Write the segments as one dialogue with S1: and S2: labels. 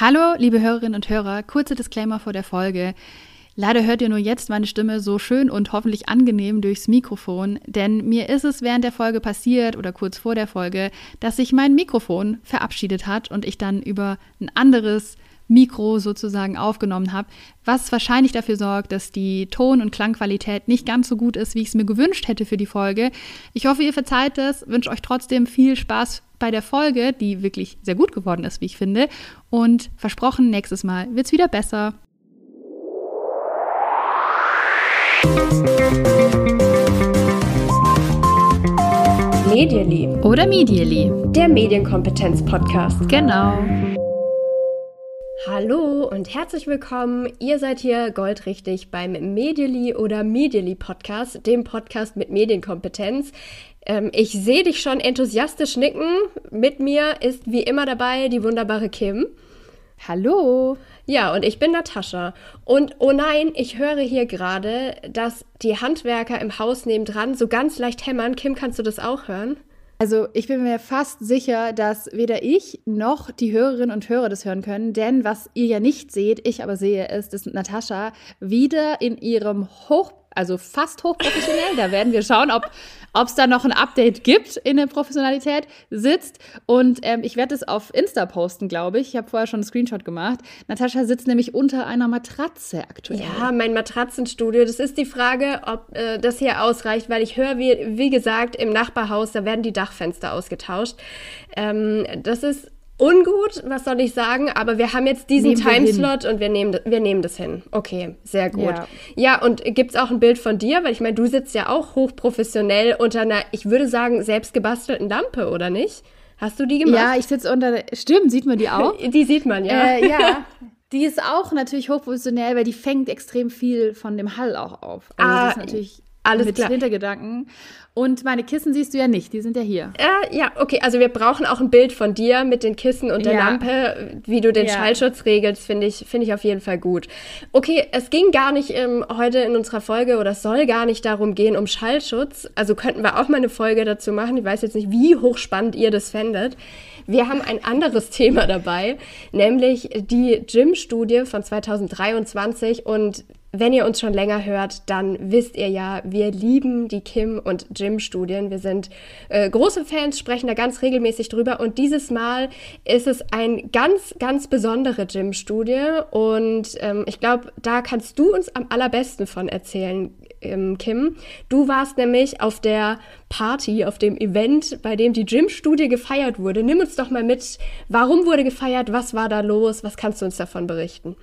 S1: Hallo, liebe Hörerinnen und Hörer, kurzer Disclaimer vor der Folge. Leider hört ihr nur jetzt meine Stimme so schön und hoffentlich angenehm durchs Mikrofon, denn mir ist es während der Folge passiert oder kurz vor der Folge, dass sich mein Mikrofon verabschiedet hat und ich dann über ein anderes Mikro sozusagen aufgenommen habe, was wahrscheinlich dafür sorgt, dass die Ton- und Klangqualität nicht ganz so gut ist, wie ich es mir gewünscht hätte für die Folge. Ich hoffe, ihr verzeiht es, wünsche euch trotzdem viel Spaß bei der Folge, die wirklich sehr gut geworden ist, wie ich finde. Und versprochen, nächstes Mal wird es wieder besser.
S2: Medially.
S1: Oder Medially.
S2: Der Medienkompetenz-Podcast.
S1: Genau.
S2: Hallo und herzlich willkommen. Ihr seid hier goldrichtig beim Medially oder Medially Podcast, dem Podcast mit Medienkompetenz. Ähm, ich sehe dich schon enthusiastisch nicken. Mit mir ist wie immer dabei die wunderbare Kim.
S1: Hallo.
S2: Ja, und ich bin Natascha. Und oh nein, ich höre hier gerade, dass die Handwerker im Haus nebendran so ganz leicht hämmern. Kim, kannst du das auch hören?
S1: Also ich bin mir fast sicher, dass weder ich noch die Hörerinnen und Hörer das hören können, denn was ihr ja nicht seht, ich aber sehe, ist, dass Natascha wieder in ihrem hoch, also fast hochprofessionell, da werden wir schauen, ob ob es da noch ein Update gibt in der Professionalität, sitzt. Und ähm, ich werde es auf Insta posten, glaube ich. Ich habe vorher schon einen Screenshot gemacht. Natascha sitzt nämlich unter einer Matratze aktuell.
S2: Ja, mein Matratzenstudio. Das ist die Frage, ob äh, das hier ausreicht, weil ich höre, wie, wie gesagt, im Nachbarhaus, da werden die Dachfenster ausgetauscht. Ähm, das ist ungut, was soll ich sagen, aber wir haben jetzt diesen Timeslot und wir nehmen, wir nehmen das hin. Okay, sehr gut. Ja, ja und gibt es auch ein Bild von dir? Weil ich meine, du sitzt ja auch hochprofessionell unter einer, ich würde sagen, selbstgebastelten Lampe, oder nicht? Hast du die gemacht?
S1: Ja, ich sitze unter, stimmt, sieht man die auch?
S2: die sieht man, ja.
S1: Äh, ja. Die ist auch natürlich hochprofessionell, weil die fängt extrem viel von dem Hall auch auf. Also ah, das ist natürlich alles mit klar. Hintergedanken. Und meine Kissen siehst du ja nicht, die sind ja hier.
S2: Äh, ja, okay, also wir brauchen auch ein Bild von dir mit den Kissen und der ja. Lampe, wie du den ja. Schallschutz regelst, finde ich, finde ich auf jeden Fall gut. Okay, es ging gar nicht ähm, heute in unserer Folge oder es soll gar nicht darum gehen, um Schallschutz. Also könnten wir auch mal eine Folge dazu machen. Ich weiß jetzt nicht, wie hochspannend ihr das fändet. Wir haben ein anderes Thema dabei, nämlich die Gym-Studie von 2023 und wenn ihr uns schon länger hört, dann wisst ihr ja, wir lieben die Kim- und Jim-Studien. Wir sind äh, große Fans, sprechen da ganz regelmäßig drüber. Und dieses Mal ist es eine ganz, ganz besondere Jim-Studie. Und ähm, ich glaube, da kannst du uns am allerbesten von erzählen, ähm, Kim. Du warst nämlich auf der Party, auf dem Event, bei dem die Jim-Studie gefeiert wurde. Nimm uns doch mal mit. Warum wurde gefeiert? Was war da los? Was kannst du uns davon berichten?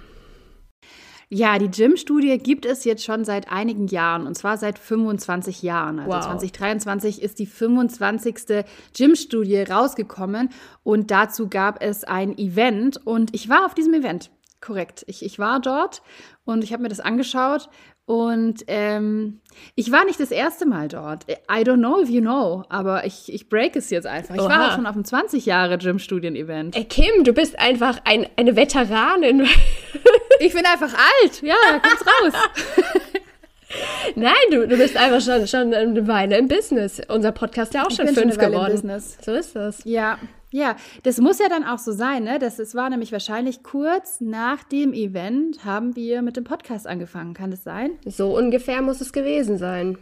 S1: Ja, die Gym-Studie gibt es jetzt schon seit einigen Jahren und zwar seit 25 Jahren. Also wow. 2023 ist die 25. Gym-Studie rausgekommen und dazu gab es ein Event und ich war auf diesem Event. Korrekt. Ich, ich war dort und ich habe mir das angeschaut und ähm, ich war nicht das erste Mal dort. I don't know if you know, aber ich, ich break es jetzt einfach. Ich Oha. war auch schon auf einem 20 Jahre Gym-Studien-Event.
S2: Ey, Kim, du bist einfach ein, eine Veteranin.
S1: ich bin einfach alt. Ja, kommt's raus.
S2: Nein, du, du bist einfach schon, schon eine Weile im Business. Unser Podcast ist ja auch ich schon fünf schon geworden. So ist das.
S1: Ja, ja, das muss ja dann auch so sein, ne? Das, das war nämlich wahrscheinlich kurz nach dem Event haben wir mit dem Podcast angefangen. Kann das sein?
S2: So ungefähr muss es gewesen sein.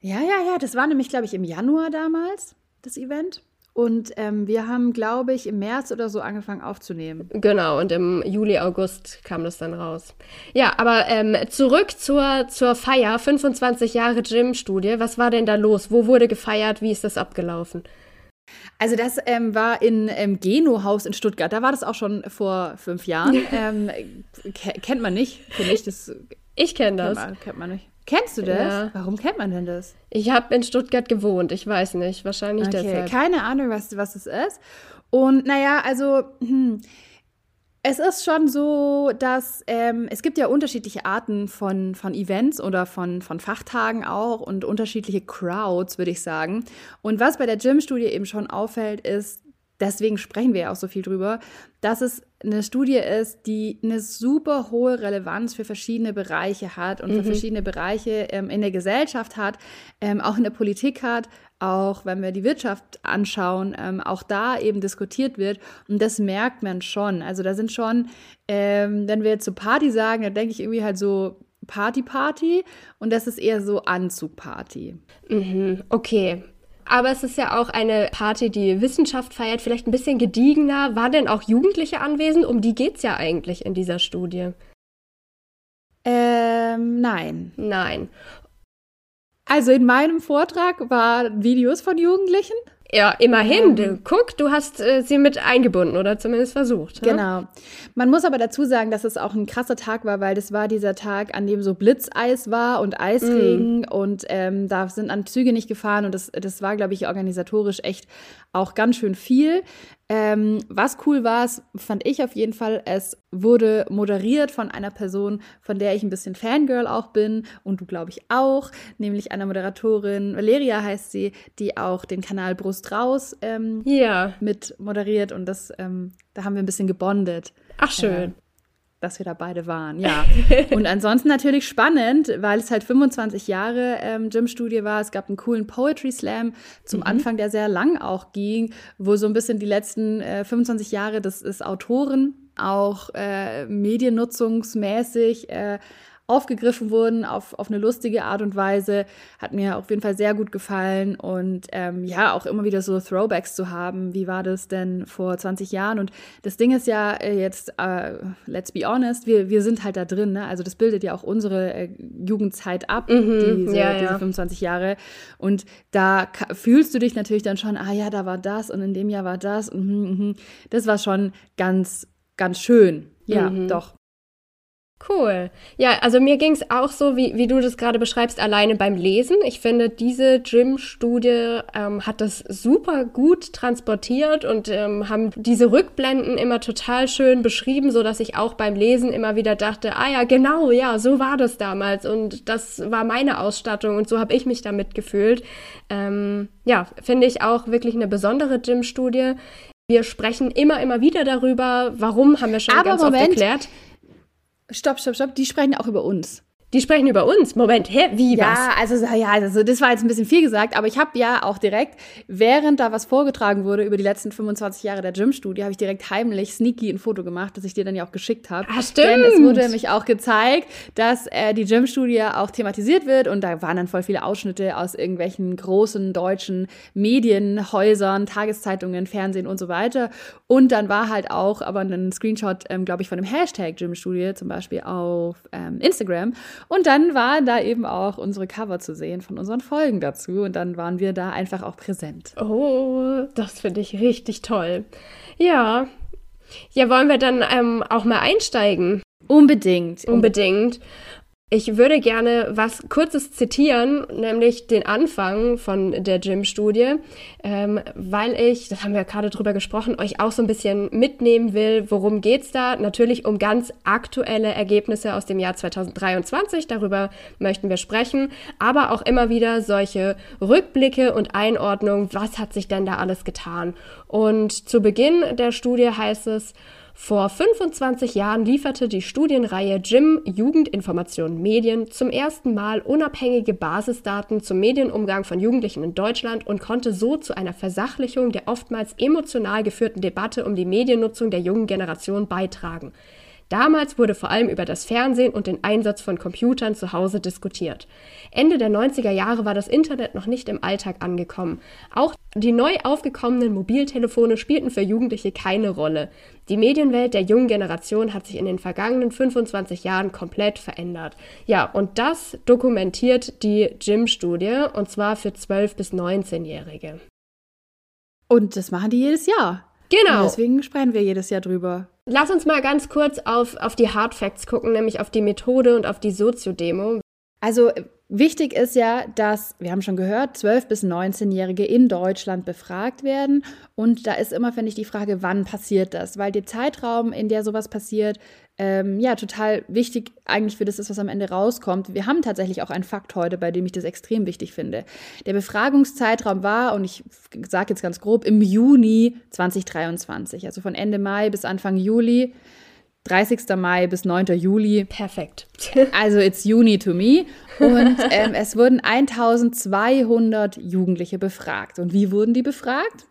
S1: Ja, ja, ja. Das war nämlich, glaube ich, im Januar damals, das Event. Und ähm, wir haben, glaube ich, im März oder so angefangen aufzunehmen.
S2: Genau, und im Juli, August kam das dann raus. Ja, aber ähm, zurück zur, zur Feier, 25 Jahre Gym-Studie. Was war denn da los? Wo wurde gefeiert? Wie ist das abgelaufen?
S1: Also das ähm, war in ähm, Geno-Haus in Stuttgart. Da war das auch schon vor fünf Jahren. ähm, kennt man nicht, finde ich. Das,
S2: ich kenne das.
S1: Kennt man, kennt man nicht. Kennst du das? Ja. Warum kennt man denn das?
S2: Ich habe in Stuttgart gewohnt. Ich weiß nicht. Wahrscheinlich okay. deshalb.
S1: Keine Ahnung, was, was es ist. Und naja, also hm, es ist schon so, dass ähm, es gibt ja unterschiedliche Arten von, von Events oder von, von Fachtagen auch und unterschiedliche Crowds, würde ich sagen. Und was bei der Gym-Studie eben schon auffällt, ist, deswegen sprechen wir ja auch so viel drüber, dass es eine Studie ist, die eine super hohe Relevanz für verschiedene Bereiche hat und mhm. für verschiedene Bereiche ähm, in der Gesellschaft hat, ähm, auch in der Politik hat, auch wenn wir die Wirtschaft anschauen, ähm, auch da eben diskutiert wird. Und das merkt man schon. Also da sind schon, ähm, wenn wir jetzt so Party sagen, dann denke ich irgendwie halt so Party-Party und das ist eher so Anzug-Party.
S2: Mhm, okay. Aber es ist ja auch eine Party, die Wissenschaft feiert, vielleicht ein bisschen gediegener. Waren denn auch Jugendliche anwesend? Um die geht es ja eigentlich in dieser Studie.
S1: Ähm, nein.
S2: Nein.
S1: Also in meinem Vortrag waren Videos von Jugendlichen.
S2: Ja, immerhin. Ähm, Guck, du hast äh, sie mit eingebunden oder zumindest versucht.
S1: Ja? Genau. Man muss aber dazu sagen, dass es auch ein krasser Tag war, weil das war dieser Tag, an dem so Blitzeis war und Eisregen mm. und ähm, da sind an Züge nicht gefahren und das, das war, glaube ich, organisatorisch echt auch ganz schön viel. Ähm, was cool war, fand ich auf jeden Fall, es wurde moderiert von einer Person, von der ich ein bisschen Fangirl auch bin und du glaube ich auch, nämlich einer Moderatorin, Valeria heißt sie, die auch den Kanal Brust raus ähm,
S2: ja.
S1: mit moderiert und das, ähm, da haben wir ein bisschen gebondet.
S2: Ach schön
S1: dass wir da beide waren, ja. Und ansonsten natürlich spannend, weil es halt 25 Jahre ähm, Gym-Studie war. Es gab einen coolen Poetry Slam zum mhm. Anfang, der sehr lang auch ging, wo so ein bisschen die letzten äh, 25 Jahre des, des Autoren auch äh, mediennutzungsmäßig äh, aufgegriffen wurden auf, auf eine lustige Art und Weise. Hat mir auf jeden Fall sehr gut gefallen und ähm, ja, auch immer wieder so Throwbacks zu haben. Wie war das denn vor 20 Jahren? Und das Ding ist ja äh, jetzt, äh, let's be honest, wir, wir sind halt da drin. Ne? Also das bildet ja auch unsere äh, Jugendzeit ab, mhm, diese, ja, ja. diese 25 Jahre. Und da fühlst du dich natürlich dann schon, ah ja, da war das und in dem Jahr war das. Und, mh, mh. Das war schon ganz, ganz schön. Ja, mhm. doch.
S2: Cool. Ja, also mir ging es auch so, wie, wie du das gerade beschreibst, alleine beim Lesen. Ich finde, diese Gym-Studie ähm, hat das super gut transportiert und ähm, haben diese Rückblenden immer total schön beschrieben, so dass ich auch beim Lesen immer wieder dachte, ah ja, genau, ja, so war das damals und das war meine Ausstattung und so habe ich mich damit gefühlt. Ähm, ja, finde ich auch wirklich eine besondere Gym-Studie. Wir sprechen immer, immer wieder darüber. Warum haben wir schon Aber ganz Moment. oft erklärt.
S1: Stopp, stopp, stopp. Die sprechen auch über uns.
S2: Die sprechen über uns. Moment, hä? Wie
S1: ja, was? Also, ja, also das war jetzt ein bisschen viel gesagt, aber ich habe ja auch direkt, während da was vorgetragen wurde über die letzten 25 Jahre der Gym-Studie, habe ich direkt heimlich sneaky ein Foto gemacht, das ich dir dann ja auch geschickt habe.
S2: Ah, stimmt. Denn
S1: es wurde nämlich auch gezeigt, dass äh, die Gym-Studie auch thematisiert wird und da waren dann voll viele Ausschnitte aus irgendwelchen großen deutschen Medienhäusern, Tageszeitungen, Fernsehen und so weiter. Und dann war halt auch aber ein Screenshot, ähm, glaube ich, von dem Hashtag Gym-Studie zum Beispiel auf ähm, Instagram. Und dann waren da eben auch unsere Cover zu sehen von unseren Folgen dazu. Und dann waren wir da einfach auch präsent.
S2: Oh, das finde ich richtig toll. Ja. Ja, wollen wir dann ähm, auch mal einsteigen?
S1: Unbedingt.
S2: Unbedingt. Ich würde gerne was Kurzes zitieren, nämlich den Anfang von der Gym-Studie, ähm, weil ich, das haben wir gerade drüber gesprochen, euch auch so ein bisschen mitnehmen will. Worum geht's da? Natürlich um ganz aktuelle Ergebnisse aus dem Jahr 2023. Darüber möchten wir sprechen, aber auch immer wieder solche Rückblicke und Einordnungen. Was hat sich denn da alles getan? Und zu Beginn der Studie heißt es, vor 25 Jahren lieferte die Studienreihe JIM Jugendinformation Medien zum ersten Mal unabhängige Basisdaten zum Medienumgang von Jugendlichen in Deutschland und konnte so zu einer Versachlichung der oftmals emotional geführten Debatte um die Mediennutzung der jungen Generation beitragen. Damals wurde vor allem über das Fernsehen und den Einsatz von Computern zu Hause diskutiert. Ende der 90er Jahre war das Internet noch nicht im Alltag angekommen. Auch die neu aufgekommenen Mobiltelefone spielten für Jugendliche keine Rolle. Die Medienwelt der jungen Generation hat sich in den vergangenen 25 Jahren komplett verändert. Ja, und das dokumentiert die Gym-Studie, und zwar für 12- bis 19-Jährige.
S1: Und das machen die jedes Jahr.
S2: Genau.
S1: Und deswegen sprechen wir jedes Jahr drüber.
S2: Lass uns mal ganz kurz auf, auf die Hard Facts gucken, nämlich auf die Methode und auf die Soziodemo.
S1: Also wichtig ist ja, dass, wir haben schon gehört, 12- bis 19-Jährige in Deutschland befragt werden. Und da ist immer, finde ich, die Frage, wann passiert das? Weil der Zeitraum, in der sowas passiert, ähm, ja, total wichtig eigentlich für das ist, was am Ende rauskommt. Wir haben tatsächlich auch einen Fakt heute, bei dem ich das extrem wichtig finde. Der Befragungszeitraum war, und ich sage jetzt ganz grob, im Juni 2023, also von Ende Mai bis Anfang Juli. 30. Mai bis 9. Juli.
S2: Perfekt.
S1: also it's Juni to me. Und ähm, es wurden 1200 Jugendliche befragt. Und wie wurden die befragt?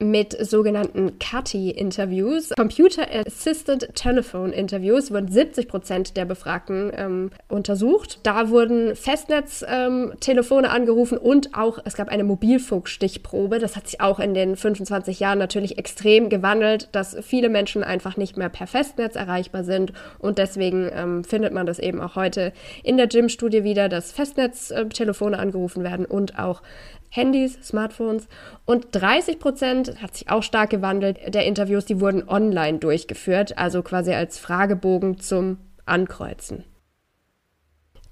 S2: Mit sogenannten CATI-Interviews, Computer Assisted Telephone Interviews, wurden 70 Prozent der Befragten ähm, untersucht. Da wurden Festnetztelefone ähm, angerufen und auch es gab eine Mobilfunkstichprobe. Das hat sich auch in den 25 Jahren natürlich extrem gewandelt, dass viele Menschen einfach nicht mehr per Festnetz erreichbar sind und deswegen ähm, findet man das eben auch heute in der Gym-Studie wieder, dass Festnetztelefone angerufen werden und auch Handys, Smartphones und 30 Prozent, hat sich auch stark gewandelt, der Interviews, die wurden online durchgeführt, also quasi als Fragebogen zum Ankreuzen.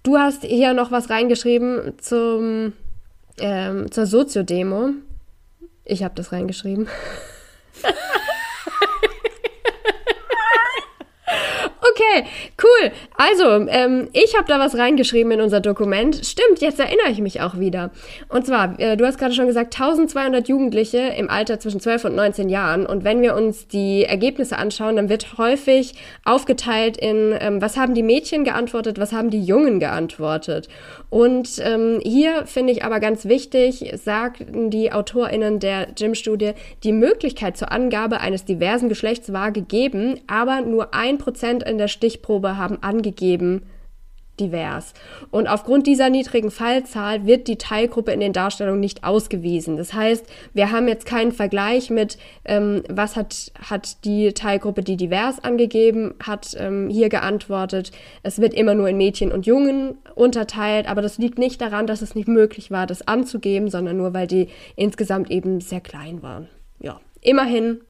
S2: Du hast hier noch was reingeschrieben zum, ähm, zur Soziodemo. Ich habe das reingeschrieben. Okay, cool. Also, ähm, ich habe da was reingeschrieben in unser Dokument. Stimmt, jetzt erinnere ich mich auch wieder. Und zwar, äh, du hast gerade schon gesagt, 1200 Jugendliche im Alter zwischen 12 und 19 Jahren. Und wenn wir uns die Ergebnisse anschauen, dann wird häufig aufgeteilt in, ähm, was haben die Mädchen geantwortet, was haben die Jungen geantwortet. Und ähm, hier finde ich aber ganz wichtig, sagten die AutorInnen der Gym-Studie, die Möglichkeit zur Angabe eines diversen Geschlechts war gegeben, aber nur ein Prozent in der Stichprobe haben angegeben, divers. Und aufgrund dieser niedrigen Fallzahl wird die Teilgruppe in den Darstellungen nicht ausgewiesen. Das heißt, wir haben jetzt keinen Vergleich mit, ähm, was hat, hat die Teilgruppe, die divers angegeben hat, ähm, hier geantwortet. Es wird immer nur in Mädchen und Jungen unterteilt, aber das liegt nicht daran, dass es nicht möglich war, das anzugeben, sondern nur, weil die insgesamt eben sehr klein waren. Ja, immerhin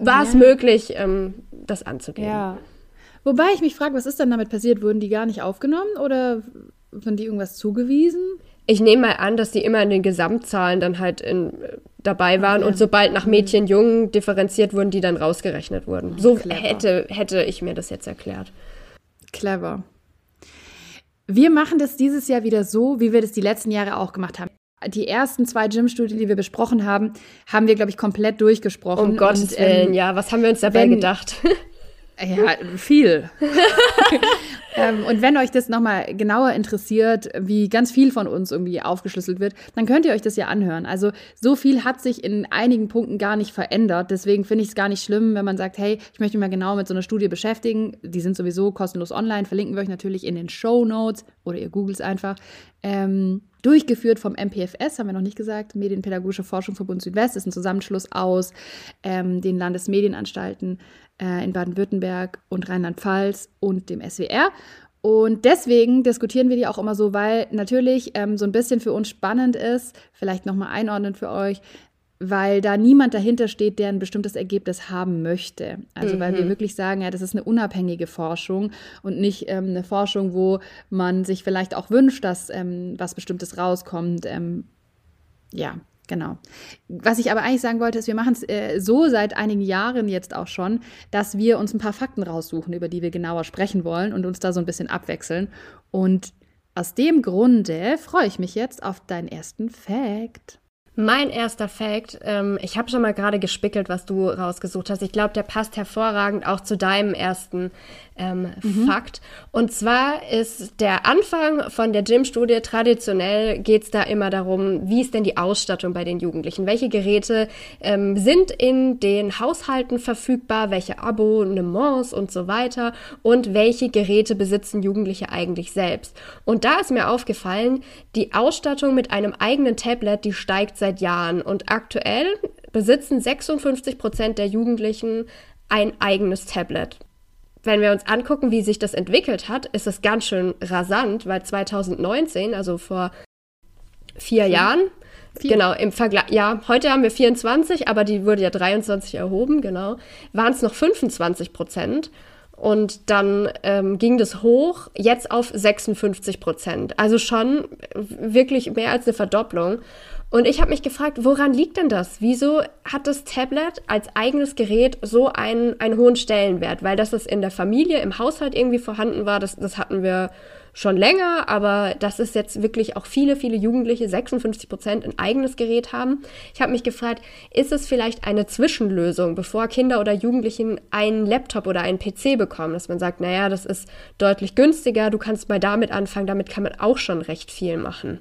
S2: war es ja. möglich, ähm, das anzugeben.
S1: Ja. Wobei ich mich frage, was ist dann damit passiert? Wurden die gar nicht aufgenommen oder wurden die irgendwas zugewiesen?
S2: Ich nehme mal an, dass die immer in den Gesamtzahlen dann halt in, dabei waren okay. und sobald nach Mädchen, Jungen differenziert wurden, die dann rausgerechnet wurden. So hätte, hätte ich mir das jetzt erklärt.
S1: Clever. Wir machen das dieses Jahr wieder so, wie wir das die letzten Jahre auch gemacht haben. Die ersten zwei Gym-Studien, die wir besprochen haben, haben wir, glaube ich, komplett durchgesprochen.
S2: Um Gottes und, ähm, Willen, ja. Was haben wir uns dabei wenn, gedacht?
S1: Ja, viel. ähm, und wenn euch das nochmal genauer interessiert, wie ganz viel von uns irgendwie aufgeschlüsselt wird, dann könnt ihr euch das ja anhören. Also so viel hat sich in einigen Punkten gar nicht verändert. Deswegen finde ich es gar nicht schlimm, wenn man sagt, hey, ich möchte mich mal genau mit so einer Studie beschäftigen. Die sind sowieso kostenlos online, verlinken wir euch natürlich in den Show Notes oder ihr googelt es einfach. Ähm, durchgeführt vom MPFS, haben wir noch nicht gesagt, Medienpädagogische Forschungsverbund Südwest, ist ein Zusammenschluss aus ähm, den Landesmedienanstalten äh, in Baden-Württemberg und Rheinland-Pfalz und dem SWR. Und deswegen diskutieren wir die auch immer so, weil natürlich ähm, so ein bisschen für uns spannend ist, vielleicht nochmal einordnen für euch, weil da niemand dahinter steht, der ein bestimmtes Ergebnis haben möchte. Also mhm. weil wir mhm. wirklich sagen, ja, das ist eine unabhängige Forschung und nicht ähm, eine Forschung, wo man sich vielleicht auch wünscht, dass ähm, was Bestimmtes rauskommt. Ähm, ja, Genau. Was ich aber eigentlich sagen wollte, ist, wir machen es äh, so seit einigen Jahren jetzt auch schon, dass wir uns ein paar Fakten raussuchen, über die wir genauer sprechen wollen und uns da so ein bisschen abwechseln. Und aus dem Grunde freue ich mich jetzt auf deinen ersten Fact.
S2: Mein erster Fact, ähm, ich habe schon mal gerade gespickelt, was du rausgesucht hast. Ich glaube, der passt hervorragend auch zu deinem ersten ähm, mhm. Fakt. Und zwar ist der Anfang von der Gym-Studie traditionell geht es da immer darum, wie ist denn die Ausstattung bei den Jugendlichen? Welche Geräte ähm, sind in den Haushalten verfügbar? Welche Abonnements und so weiter? Und welche Geräte besitzen Jugendliche eigentlich selbst? Und da ist mir aufgefallen, die Ausstattung mit einem eigenen Tablet, die steigt seit Jahren. Und aktuell besitzen 56 Prozent der Jugendlichen ein eigenes Tablet wenn wir uns angucken, wie sich das entwickelt hat, ist es ganz schön rasant, weil 2019, also vor vier mhm. Jahren, Vier. Genau, im Vergleich, ja, heute haben wir 24, aber die wurde ja 23 erhoben, genau, waren es noch 25 Prozent. Und dann ähm, ging das hoch, jetzt auf 56 Prozent. Also schon wirklich mehr als eine Verdopplung. Und ich habe mich gefragt, woran liegt denn das? Wieso hat das Tablet als eigenes Gerät so einen, einen hohen Stellenwert? Weil das es in der Familie, im Haushalt irgendwie vorhanden war, das, das hatten wir schon länger, aber dass es jetzt wirklich auch viele, viele Jugendliche, 56 Prozent, ein eigenes Gerät haben. Ich habe mich gefragt, ist es vielleicht eine Zwischenlösung, bevor Kinder oder Jugendlichen einen Laptop oder einen PC bekommen, dass man sagt, naja, das ist deutlich günstiger, du kannst mal damit anfangen, damit kann man auch schon recht viel machen.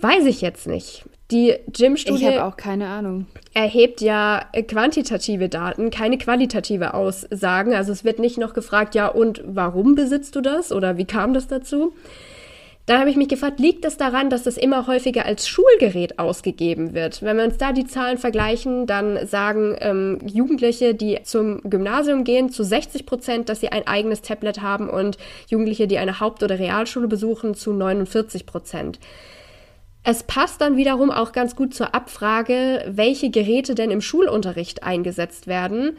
S2: Weiß ich jetzt nicht. Die Gym-Studie.
S1: Ich habe auch keine Ahnung.
S2: Erhebt ja quantitative Daten, keine qualitative Aussagen. Also es wird nicht noch gefragt, ja, und warum besitzt du das oder wie kam das dazu? Da habe ich mich gefragt, liegt es das daran, dass das immer häufiger als Schulgerät ausgegeben wird? Wenn wir uns da die Zahlen vergleichen, dann sagen ähm, Jugendliche, die zum Gymnasium gehen, zu 60 Prozent, dass sie ein eigenes Tablet haben und Jugendliche, die eine Haupt- oder Realschule besuchen, zu 49 Prozent. Es passt dann wiederum auch ganz gut zur Abfrage, welche Geräte denn im Schulunterricht eingesetzt werden.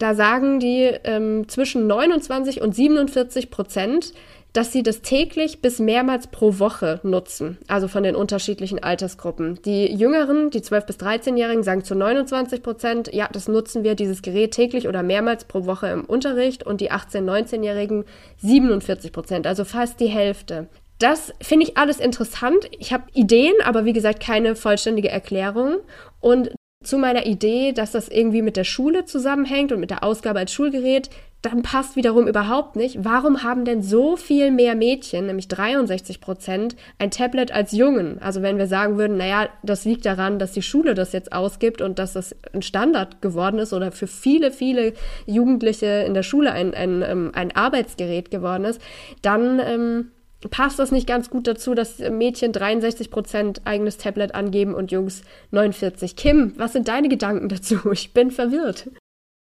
S2: Da sagen die ähm, zwischen 29 und 47 Prozent, dass sie das täglich bis mehrmals pro Woche nutzen, also von den unterschiedlichen Altersgruppen. Die Jüngeren, die 12- bis 13-Jährigen, sagen zu 29 Prozent, ja, das nutzen wir, dieses Gerät täglich oder mehrmals pro Woche im Unterricht und die 18-, 19-Jährigen 47 Prozent, also fast die Hälfte. Das finde ich alles interessant. Ich habe Ideen, aber wie gesagt keine vollständige Erklärung. Und zu meiner Idee, dass das irgendwie mit der Schule zusammenhängt und mit der Ausgabe als Schulgerät, dann passt wiederum überhaupt nicht. Warum haben denn so viel mehr Mädchen, nämlich 63 Prozent, ein Tablet als Jungen? Also wenn wir sagen würden, naja, das liegt daran, dass die Schule das jetzt ausgibt und dass das ein Standard geworden ist oder für viele, viele Jugendliche in der Schule ein, ein, ähm, ein Arbeitsgerät geworden ist, dann ähm, passt das nicht ganz gut dazu, dass Mädchen 63 Prozent eigenes Tablet angeben und Jungs 49. Kim, was sind deine Gedanken dazu? Ich bin verwirrt.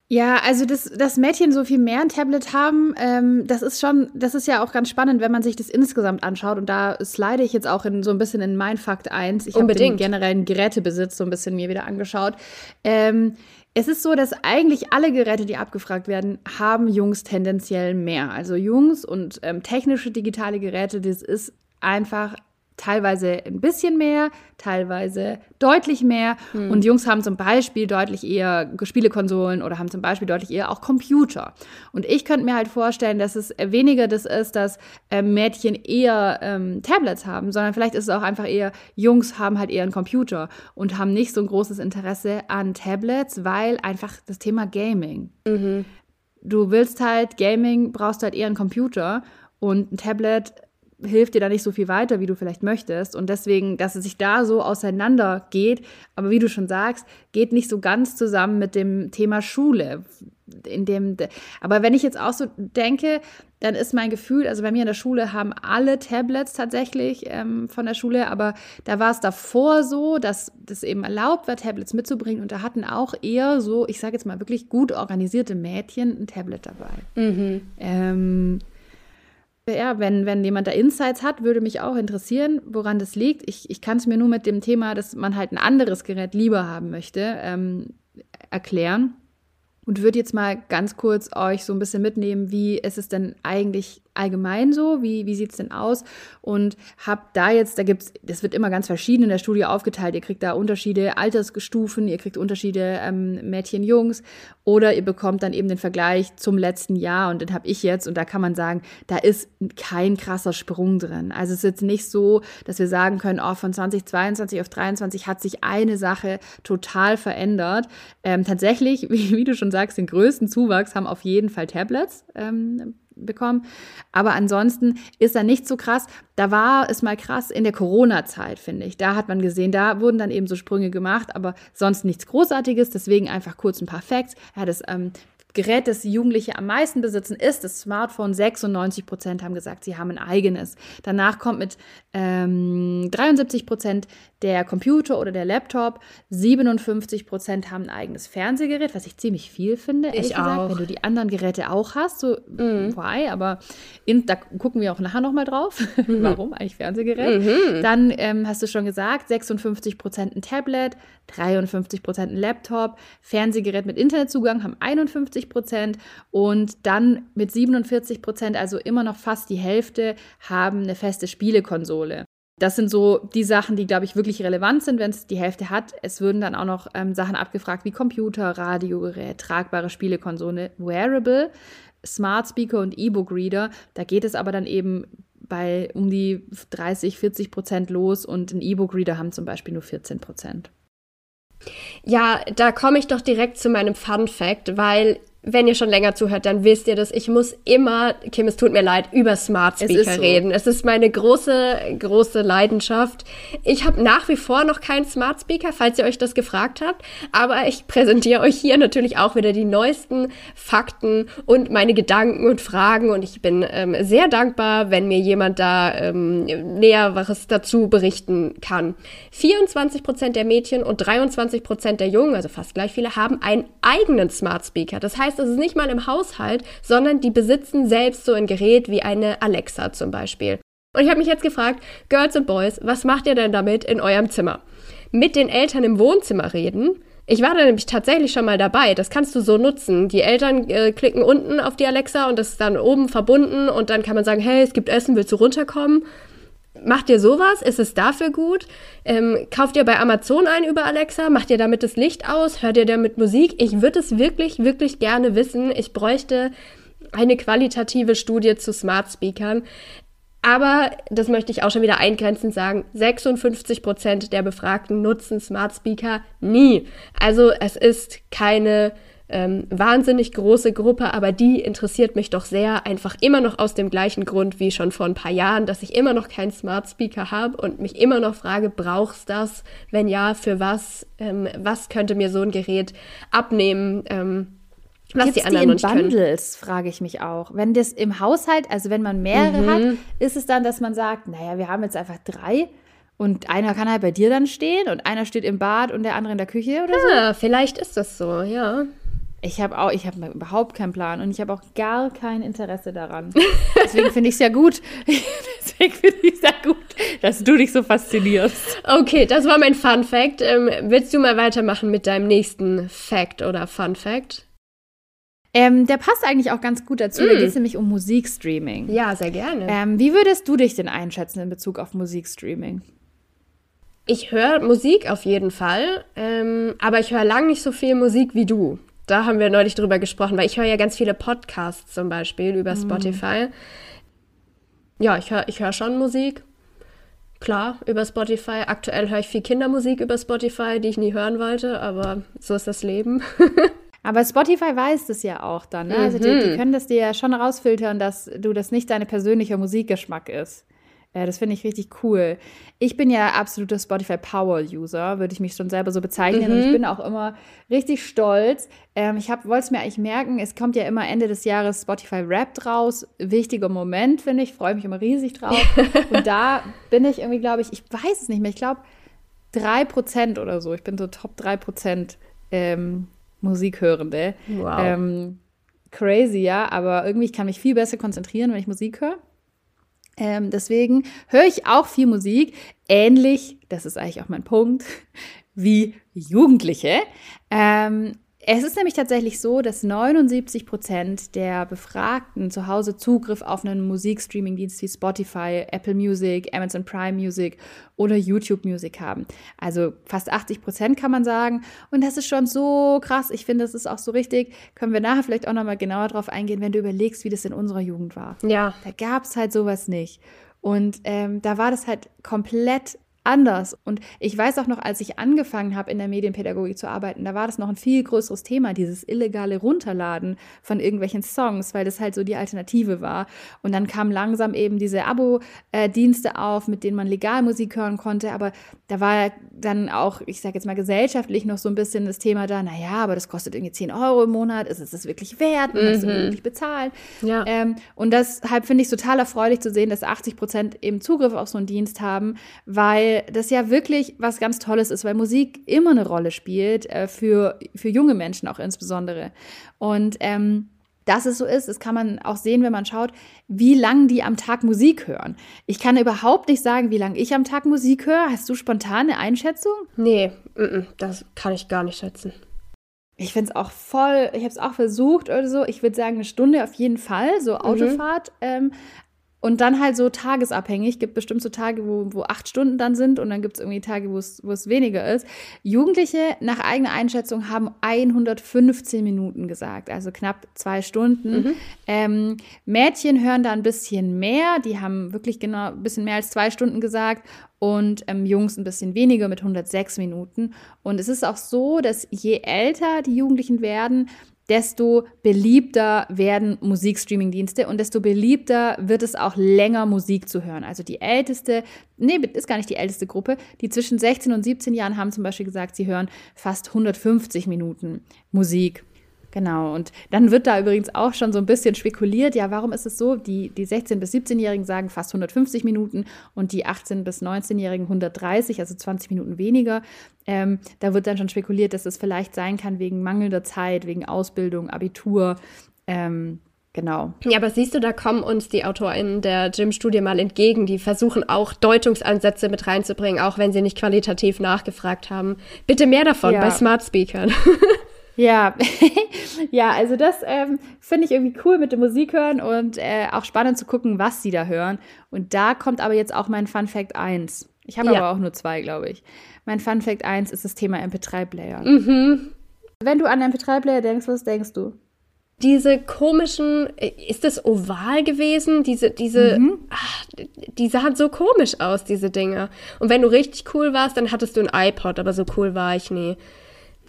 S1: Ja, also dass, dass Mädchen so viel mehr ein Tablet haben, ähm, das ist schon, das ist ja auch ganz spannend, wenn man sich das insgesamt anschaut. Und da slide ich jetzt auch in, so ein bisschen in mein Fakt 1. Ich habe den generellen Gerätebesitz so ein bisschen mir wieder angeschaut. Ähm, es ist so, dass eigentlich alle Geräte, die abgefragt werden, haben Jungs tendenziell mehr. Also Jungs und ähm, technische digitale Geräte, das ist einfach teilweise ein bisschen mehr, teilweise deutlich mehr. Hm. Und Jungs haben zum Beispiel deutlich eher Spielekonsolen oder haben zum Beispiel deutlich eher auch Computer. Und ich könnte mir halt vorstellen, dass es weniger das ist, dass äh, Mädchen eher ähm, Tablets haben, sondern vielleicht ist es auch einfach eher, Jungs haben halt eher einen Computer und haben nicht so ein großes Interesse an Tablets, weil einfach das Thema Gaming. Mhm. Du willst halt Gaming, brauchst halt eher einen Computer und ein Tablet hilft dir da nicht so viel weiter, wie du vielleicht möchtest. Und deswegen, dass es sich da so auseinander geht, aber wie du schon sagst, geht nicht so ganz zusammen mit dem Thema Schule. In dem, aber wenn ich jetzt auch so denke, dann ist mein Gefühl, also bei mir in der Schule haben alle Tablets tatsächlich ähm, von der Schule, aber da war es davor so, dass das eben erlaubt war, Tablets mitzubringen und da hatten auch eher so, ich sage jetzt mal wirklich gut organisierte Mädchen ein Tablet dabei. Mhm. Ähm, ja, wenn, wenn jemand da Insights hat, würde mich auch interessieren, woran das liegt. Ich, ich kann es mir nur mit dem Thema, dass man halt ein anderes Gerät lieber haben möchte, ähm, erklären. Und würde jetzt mal ganz kurz euch so ein bisschen mitnehmen, wie ist es denn eigentlich allgemein so? Wie, wie sieht es denn aus? Und habt da jetzt, da gibt's, das wird immer ganz verschieden in der Studie aufgeteilt. Ihr kriegt da Unterschiede, Altersstufen, ihr kriegt Unterschiede ähm, Mädchen, Jungs oder ihr bekommt dann eben den Vergleich zum letzten Jahr und den habe ich jetzt und da kann man sagen, da ist kein krasser Sprung drin. Also es ist jetzt nicht so, dass wir sagen können, oh, von 2022 auf 2023 hat sich eine Sache total verändert. Ähm, tatsächlich, wie, wie, du schon sagst, den größten Zuwachs haben auf jeden Fall Tablets ähm, bekommen. Aber ansonsten ist er nicht so krass. Da war es mal krass in der Corona-Zeit, finde ich. Da hat man gesehen, da wurden dann eben so Sprünge gemacht, aber sonst nichts Großartiges. Deswegen einfach kurz ein paar Facts. Ja, das ähm, Gerät, das Jugendliche am meisten besitzen, ist das Smartphone. 96 Prozent haben gesagt, sie haben ein eigenes. Danach kommt mit ähm, 73 Prozent der Computer oder der Laptop. 57 Prozent haben ein eigenes Fernsehgerät, was ich ziemlich viel finde.
S2: Ich gesagt, auch.
S1: Wenn du die anderen Geräte auch hast, so mm. why, aber in, da gucken wir auch nachher nochmal drauf. Mhm. Warum eigentlich Fernsehgerät? Mhm. Dann ähm, hast du schon gesagt, 56 Prozent ein Tablet, 53 Prozent ein Laptop, Fernsehgerät mit Internetzugang haben 51 Prozent und dann mit 47 Prozent, also immer noch fast die Hälfte, haben eine feste Spielekonsole. Das sind so die Sachen, die, glaube ich, wirklich relevant sind, wenn es die Hälfte hat. Es würden dann auch noch ähm, Sachen abgefragt wie Computer, Radiogerät, tragbare Spielekonsole, Wearable, Smart Speaker und E-Book Reader. Da geht es aber dann eben bei um die 30, 40 Prozent los und ein E-Book Reader haben zum Beispiel nur 14 Prozent.
S2: Ja, da komme ich doch direkt zu meinem Fun Fact, weil wenn ihr schon länger zuhört, dann wisst ihr das. Ich muss immer, Kim, es tut mir leid, über Smart Speaker es so. reden. Es ist meine große, große Leidenschaft. Ich habe nach wie vor noch keinen Smart Speaker, falls ihr euch das gefragt habt. Aber ich präsentiere euch hier natürlich auch wieder die neuesten Fakten und meine Gedanken und Fragen. Und ich bin ähm, sehr dankbar, wenn mir jemand da ähm, näher was dazu berichten kann. 24 Prozent der Mädchen und 23 Prozent der Jungen, also fast gleich viele, haben einen eigenen Smart Speaker. Das heißt, heißt, es ist nicht mal im Haushalt, sondern die besitzen selbst so ein Gerät wie eine Alexa zum Beispiel. Und ich habe mich jetzt gefragt, Girls und Boys, was macht ihr denn damit in eurem Zimmer? Mit den Eltern im Wohnzimmer reden? Ich war da nämlich tatsächlich schon mal dabei. Das kannst du so nutzen. Die Eltern äh, klicken unten auf die Alexa und das ist dann oben verbunden und dann kann man sagen, hey, es gibt Essen, willst du runterkommen? Macht ihr sowas? Ist es dafür gut? Ähm, kauft ihr bei Amazon ein über Alexa? Macht ihr damit das Licht aus? Hört ihr damit Musik? Ich würde es wirklich, wirklich gerne wissen. Ich bräuchte eine qualitative Studie zu Smart Speakern. Aber das möchte ich auch schon wieder eingrenzend sagen. 56 Prozent der Befragten nutzen Smart Speaker nie. Also es ist keine ähm, wahnsinnig große Gruppe, aber die interessiert mich doch sehr, einfach immer noch aus dem gleichen Grund wie schon vor ein paar Jahren, dass ich immer noch keinen Smart Speaker habe und mich immer noch frage, brauchst das? Wenn ja, für was? Ähm, was könnte mir so ein Gerät abnehmen? Ähm,
S1: was Gibt's die anderen die in Bundles, frage ich mich auch. Wenn das im Haushalt, also wenn man mehrere mhm. hat, ist es dann, dass man sagt, naja, wir haben jetzt einfach drei und einer kann halt bei dir dann stehen und einer steht im Bad und der andere in der Küche oder so?
S2: Ja, vielleicht ist das so, ja.
S1: Ich habe auch, ich habe überhaupt keinen Plan und ich habe auch gar kein Interesse daran. Deswegen finde ich es ja gut. Deswegen finde ich es ja gut, dass du dich so faszinierst.
S2: Okay, das war mein Fun Fact. Ähm, willst du mal weitermachen mit deinem nächsten Fact oder Fun Fact?
S1: Ähm, der passt eigentlich auch ganz gut dazu. Mm. Da geht es nämlich um Musikstreaming.
S2: Ja, sehr gerne.
S1: Ähm, wie würdest du dich denn einschätzen in Bezug auf Musikstreaming?
S2: Ich höre Musik auf jeden Fall, ähm, aber ich höre lang nicht so viel Musik wie du da haben wir neulich drüber gesprochen, weil ich höre ja ganz viele Podcasts zum Beispiel über mhm. Spotify. Ja, ich höre ich hör schon Musik. Klar, über Spotify. Aktuell höre ich viel Kindermusik über Spotify, die ich nie hören wollte, aber so ist das Leben.
S1: aber Spotify weiß das ja auch dann. Ne? Also die, die, mhm. können das dir ja schon rausfiltern, dass du das nicht deine persönliche Musikgeschmack ist. Ja, das finde ich richtig cool. Ich bin ja absoluter Spotify Power User, würde ich mich schon selber so bezeichnen. Mhm. Und ich mhm. bin auch immer richtig stolz. Ähm, ich wollte es mir eigentlich merken, es kommt ja immer Ende des Jahres Spotify Wrapped raus. Wichtiger Moment, finde ich. Freue mich immer riesig drauf. Und da bin ich irgendwie, glaube ich, ich weiß es nicht mehr. Ich glaube, 3% oder so. Ich bin so Top 3% ähm, Musikhörende. Wow. Ähm, crazy, ja. Aber irgendwie, ich kann mich viel besser konzentrieren, wenn ich Musik höre. Ähm, deswegen höre ich auch viel Musik, ähnlich, das ist eigentlich auch mein Punkt, wie Jugendliche. Ähm, es ist nämlich tatsächlich so, dass 79 Prozent der Befragten zu Hause Zugriff auf einen Musikstreaming-Dienst wie Spotify, Apple Music, Amazon Prime Music oder YouTube Music haben. Also fast 80 Prozent kann man sagen. Und das ist schon so krass. Ich finde, das ist auch so richtig. Können wir nachher vielleicht auch nochmal genauer drauf eingehen, wenn du überlegst, wie das in unserer Jugend war.
S2: Ja.
S1: Da gab es halt sowas nicht. Und ähm, da war das halt komplett anders. Und ich weiß auch noch, als ich angefangen habe, in der Medienpädagogik zu arbeiten, da war das noch ein viel größeres Thema, dieses illegale Runterladen von irgendwelchen Songs, weil das halt so die Alternative war. Und dann kamen langsam eben diese Abo-Dienste auf, mit denen man legal Musik hören konnte. Aber da war dann auch, ich sage jetzt mal gesellschaftlich noch so ein bisschen das Thema da, naja, aber das kostet irgendwie 10 Euro im Monat, ist es das wirklich wert? Man mhm. muss wirklich bezahlen. Ja. Ähm, und deshalb finde ich es total erfreulich zu sehen, dass 80 Prozent eben Zugriff auf so einen Dienst haben, weil das ja wirklich was ganz Tolles ist, weil Musik immer eine Rolle spielt, äh, für, für junge Menschen auch insbesondere. Und ähm, dass es so ist, das kann man auch sehen, wenn man schaut, wie lange die am Tag Musik hören. Ich kann überhaupt nicht sagen, wie lange ich am Tag Musik höre. Hast du spontan eine Einschätzung?
S2: Nee, das kann ich gar nicht schätzen.
S1: Ich finde es auch voll, ich habe es auch versucht oder so. Ich würde sagen, eine Stunde auf jeden Fall, so mhm. Autofahrt. Mhm. Ähm, Und dann halt so tagesabhängig. Gibt bestimmt so Tage, wo, wo acht Stunden dann sind und dann gibt es irgendwie Tage, wo es, weniger ist. Jugendliche nach eigener Einschätzung haben 115 Minuten gesagt, also knapp zwei Stunden. Mhm. Ähm, Mädchen hören da ein bisschen mehr, die haben wirklich genau ein bisschen mehr als zwei Stunden gesagt und ähm, Jungs ein bisschen weniger mit 106 Minuten. Und es ist auch so, dass je älter die Jugendlichen werden, desto beliebter werden Musikstreaming-Dienste und desto beliebter wird es auch länger Musik zu hören. Also die älteste, nee, ist gar nicht die älteste Gruppe, die zwischen 16 und 17 Jahren haben zum Beispiel gesagt, sie hören fast 150 Minuten Musik Genau, und dann wird da übrigens auch schon so ein bisschen spekuliert, ja, warum ist es so? Die, die 16- bis 17-Jährigen sagen fast 150 Minuten und die 18- bis 19-Jährigen 130, also 20 Minuten weniger. Ähm, da wird dann schon spekuliert, dass es vielleicht sein kann wegen mangelnder Zeit, wegen Ausbildung, Abitur. Ähm, Genau.
S2: Ja, aber siehst du, da kommen uns die AutorInnen der Gym-Studie mal entgegen. Die versuchen auch Deutungsansätze mit reinzubringen, auch wenn sie nicht qualitativ nachgefragt haben. Bitte mehr davon ja. bei Smart Speakern.
S1: Ja, ja, also das ähm, finde ich irgendwie cool mit dem Musik hören und äh, auch spannend zu gucken, was sie da hören. Und da kommt aber jetzt auch mein Fun Fact 1. Ich habe ja. aber auch nur zwei, glaube ich. Mein Fun Fact 1 ist das Thema MP3-Player. Mhm. Wenn du an MP3-Player denkst, was denkst du?
S2: Diese komischen, äh, ist das oval gewesen? Diese, diese, mhm. ach, die sahen so komisch aus, diese Dinge. Und wenn du richtig cool warst, dann hattest du ein iPod, aber so cool war ich nie.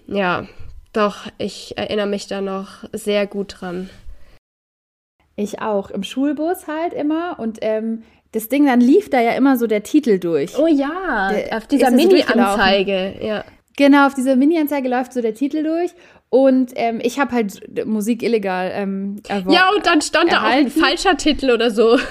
S2: Ja, doch, ich erinnere mich da noch sehr gut dran.
S1: Ich auch. Im Schulbus halt immer. Und ähm, das Ding, dann lief da ja immer so der Titel durch.
S2: Oh ja, der, auf dieser Mini-Anzeige. Ja.
S1: Genau, auf dieser Mini-Anzeige läuft so der Titel durch. Und ähm, ich habe halt Musik illegal ähm,
S2: Ja, und dann stand erhalten. da auch ein falscher Titel oder so.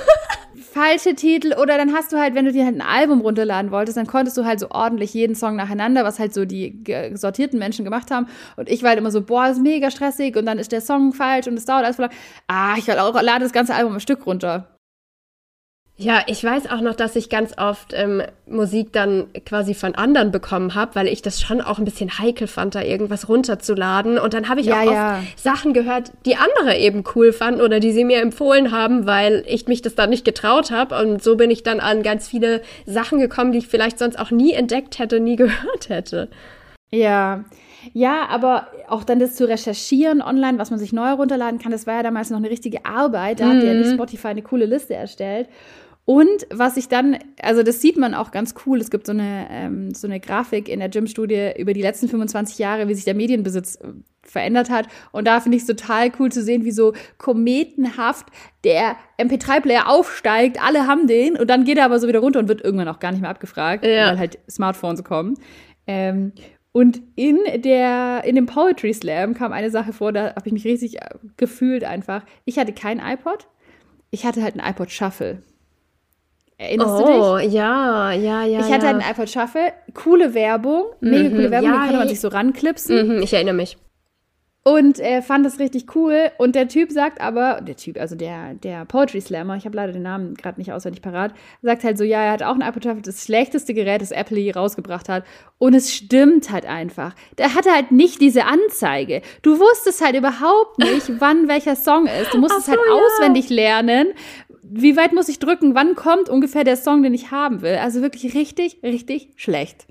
S1: falsche Titel oder dann hast du halt, wenn du dir halt ein Album runterladen wolltest, dann konntest du halt so ordentlich jeden Song nacheinander, was halt so die sortierten Menschen gemacht haben. Und ich war halt immer so, boah, ist mega stressig und dann ist der Song falsch und es dauert alles voll lang. Ah, ich auch, lade das ganze Album ein Stück runter.
S2: Ja, ich weiß auch noch, dass ich ganz oft ähm, Musik dann quasi von anderen bekommen habe, weil ich das schon auch ein bisschen heikel fand, da irgendwas runterzuladen. Und dann habe ich ja, auch ja. oft Sachen gehört, die andere eben cool fanden oder die sie mir empfohlen haben, weil ich mich das dann nicht getraut habe. Und so bin ich dann an ganz viele Sachen gekommen, die ich vielleicht sonst auch nie entdeckt hätte, nie gehört hätte.
S1: Ja, ja, aber auch dann das zu recherchieren online, was man sich neu runterladen kann, das war ja damals noch eine richtige Arbeit. Da mhm. hat ja Spotify eine coole Liste erstellt. Und was ich dann, also das sieht man auch ganz cool, es gibt so eine, ähm, so eine Grafik in der Gym-Studie über die letzten 25 Jahre, wie sich der Medienbesitz äh, verändert hat. Und da finde ich es total cool zu sehen, wie so kometenhaft der MP3-Player aufsteigt, alle haben den und dann geht er aber so wieder runter und wird irgendwann auch gar nicht mehr abgefragt, ja. weil halt Smartphones kommen. Ähm, und in der, in dem Poetry Slam kam eine Sache vor, da habe ich mich richtig äh, gefühlt einfach. Ich hatte kein iPod, ich hatte halt ein iPod Shuffle. Erinnerst oh, du dich? Oh,
S2: ja, ja, ja.
S1: Ich hatte
S2: ja.
S1: einen iPod Shuffle, coole Werbung, mega coole mhm, Werbung, ja, die konnte man sich so ranklipsen.
S2: Mhm, ich erinnere mich.
S1: Und er fand das richtig cool. Und der Typ sagt aber, der Typ, also der, der Poetry Slammer, ich habe leider den Namen gerade nicht auswendig parat, sagt halt so, ja, er hat auch ein iPod Shuffle, das schlechteste Gerät, das Apple je rausgebracht hat. Und es stimmt halt einfach. Der hatte halt nicht diese Anzeige. Du wusstest halt überhaupt nicht, wann welcher Song ist. Du musstest so, halt ja. auswendig lernen, wie weit muss ich drücken? Wann kommt ungefähr der Song, den ich haben will? Also wirklich richtig, richtig schlecht.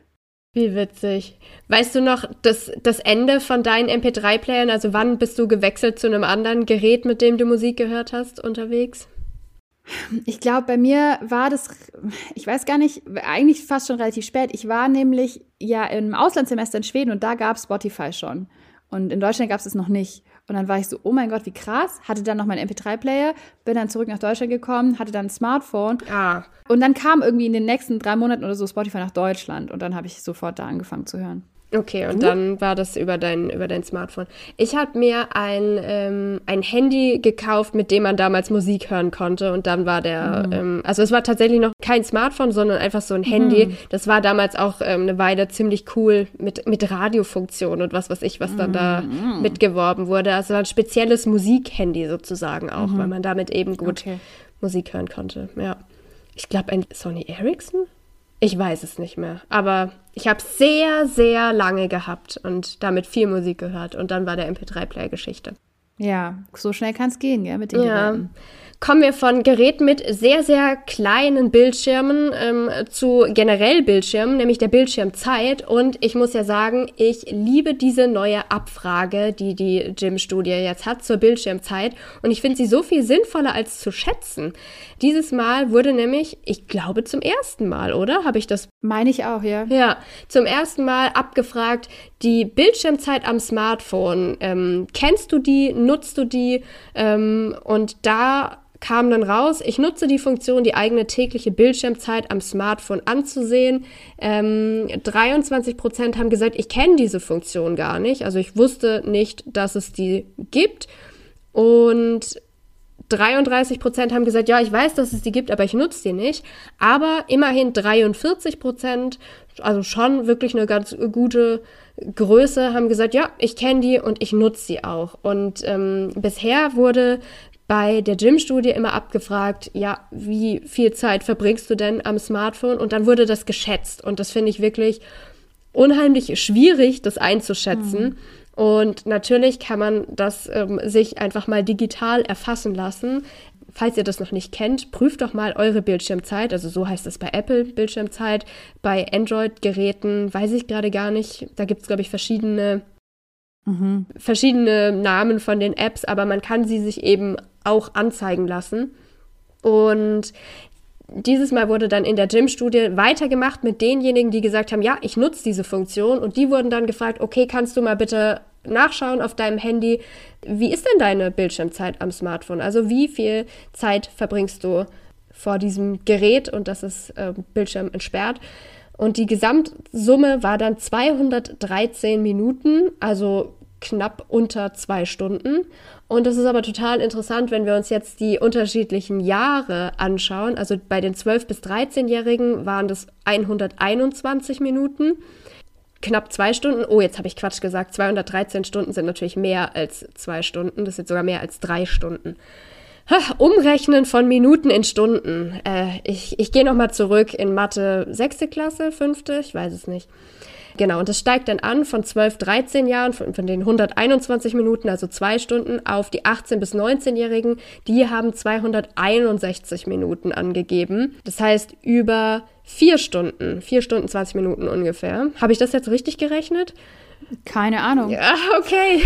S2: Wie witzig. Weißt du noch das, das Ende von deinen MP3-Playern? Also wann bist du gewechselt zu einem anderen Gerät, mit dem du Musik gehört hast, unterwegs?
S1: Ich glaube, bei mir war das, ich weiß gar nicht, eigentlich fast schon relativ spät. Ich war nämlich ja im Auslandssemester in Schweden und da gab es Spotify schon. Und in Deutschland gab es es noch nicht. Und dann war ich so, oh mein Gott, wie krass. Hatte dann noch meinen MP3-Player, bin dann zurück nach Deutschland gekommen, hatte dann ein Smartphone.
S2: Ah.
S1: Und dann kam irgendwie in den nächsten drei Monaten oder so Spotify nach Deutschland. Und dann habe ich sofort da angefangen zu hören.
S2: Okay, und dann war das über dein, über dein Smartphone. Ich habe mir ein, ähm, ein Handy gekauft, mit dem man damals Musik hören konnte. Und dann war der, mhm. ähm, also es war tatsächlich noch kein Smartphone, sondern einfach so ein Handy. Mhm. Das war damals auch ähm, eine Weile ziemlich cool mit, mit Radiofunktion und was weiß ich, was dann da mhm. mitgeworben wurde. Also ein spezielles Musikhandy sozusagen auch, mhm. weil man damit eben gut okay. Musik hören konnte. Ja. Ich glaube, ein Sony Ericsson? Ich weiß es nicht mehr. Aber ich habe sehr, sehr lange gehabt und damit viel Musik gehört. Und dann war der MP3-Player Geschichte.
S1: Ja, so schnell kann es gehen, ja, mit den ja. Geräten
S2: kommen wir von Geräten mit sehr, sehr kleinen Bildschirmen ähm, zu generell Bildschirmen, nämlich der Bildschirmzeit. Und ich muss ja sagen, ich liebe diese neue Abfrage, die die Gym-Studie jetzt hat zur Bildschirmzeit. Und ich finde sie so viel sinnvoller als zu schätzen. Dieses Mal wurde nämlich, ich glaube zum ersten Mal, oder? Habe ich das?
S1: Meine ich auch, ja.
S2: Ja, zum ersten Mal abgefragt, die Bildschirmzeit am Smartphone. Ähm, kennst du die? Nutzt du die? Ähm, und da kam dann raus, ich nutze die Funktion, die eigene tägliche Bildschirmzeit am Smartphone anzusehen. Ähm, 23 Prozent haben gesagt, ich kenne diese Funktion gar nicht. Also ich wusste nicht, dass es die gibt. Und 33 Prozent haben gesagt, ja, ich weiß, dass es die gibt, aber ich nutze die nicht. Aber immerhin 43 Prozent, also schon wirklich eine ganz gute Größe, haben gesagt, ja, ich kenne die und ich nutze sie auch. Und ähm, bisher wurde bei der Gym-Studie immer abgefragt, ja, wie viel Zeit verbringst du denn am Smartphone? Und dann wurde das geschätzt. Und das finde ich wirklich unheimlich schwierig, das einzuschätzen. Mhm. Und natürlich kann man das ähm, sich einfach mal digital erfassen lassen. Falls ihr das noch nicht kennt, prüft doch mal eure Bildschirmzeit. Also so heißt es bei Apple Bildschirmzeit. Bei Android-Geräten weiß ich gerade gar nicht. Da gibt es, glaube ich, verschiedene Mhm. verschiedene Namen von den Apps, aber man kann sie sich eben auch anzeigen lassen. Und dieses Mal wurde dann in der Gym-Studie weitergemacht mit denjenigen, die gesagt haben, ja, ich nutze diese Funktion. Und die wurden dann gefragt, okay, kannst du mal bitte nachschauen auf deinem Handy, wie ist denn deine Bildschirmzeit am Smartphone? Also wie viel Zeit verbringst du vor diesem Gerät und das ist äh, Bildschirm entsperrt? Und die Gesamtsumme war dann 213 Minuten, also knapp unter zwei Stunden. Und das ist aber total interessant, wenn wir uns jetzt die unterschiedlichen Jahre anschauen. Also bei den 12- bis 13-Jährigen waren das 121 Minuten, knapp zwei Stunden. Oh, jetzt habe ich Quatsch gesagt. 213 Stunden sind natürlich mehr als zwei Stunden. Das sind sogar mehr als drei Stunden. Umrechnen von Minuten in Stunden. Äh, ich ich gehe nochmal zurück in Mathe sechste Klasse, fünfte, ich weiß es nicht. Genau, und das steigt dann an von 12, 13 Jahren, von, von den 121 Minuten, also zwei Stunden, auf die 18- bis 19-Jährigen. Die haben 261 Minuten angegeben. Das heißt, über vier Stunden, vier Stunden, 20 Minuten ungefähr. Habe ich das jetzt richtig gerechnet?
S1: Keine Ahnung.
S2: Ja, okay.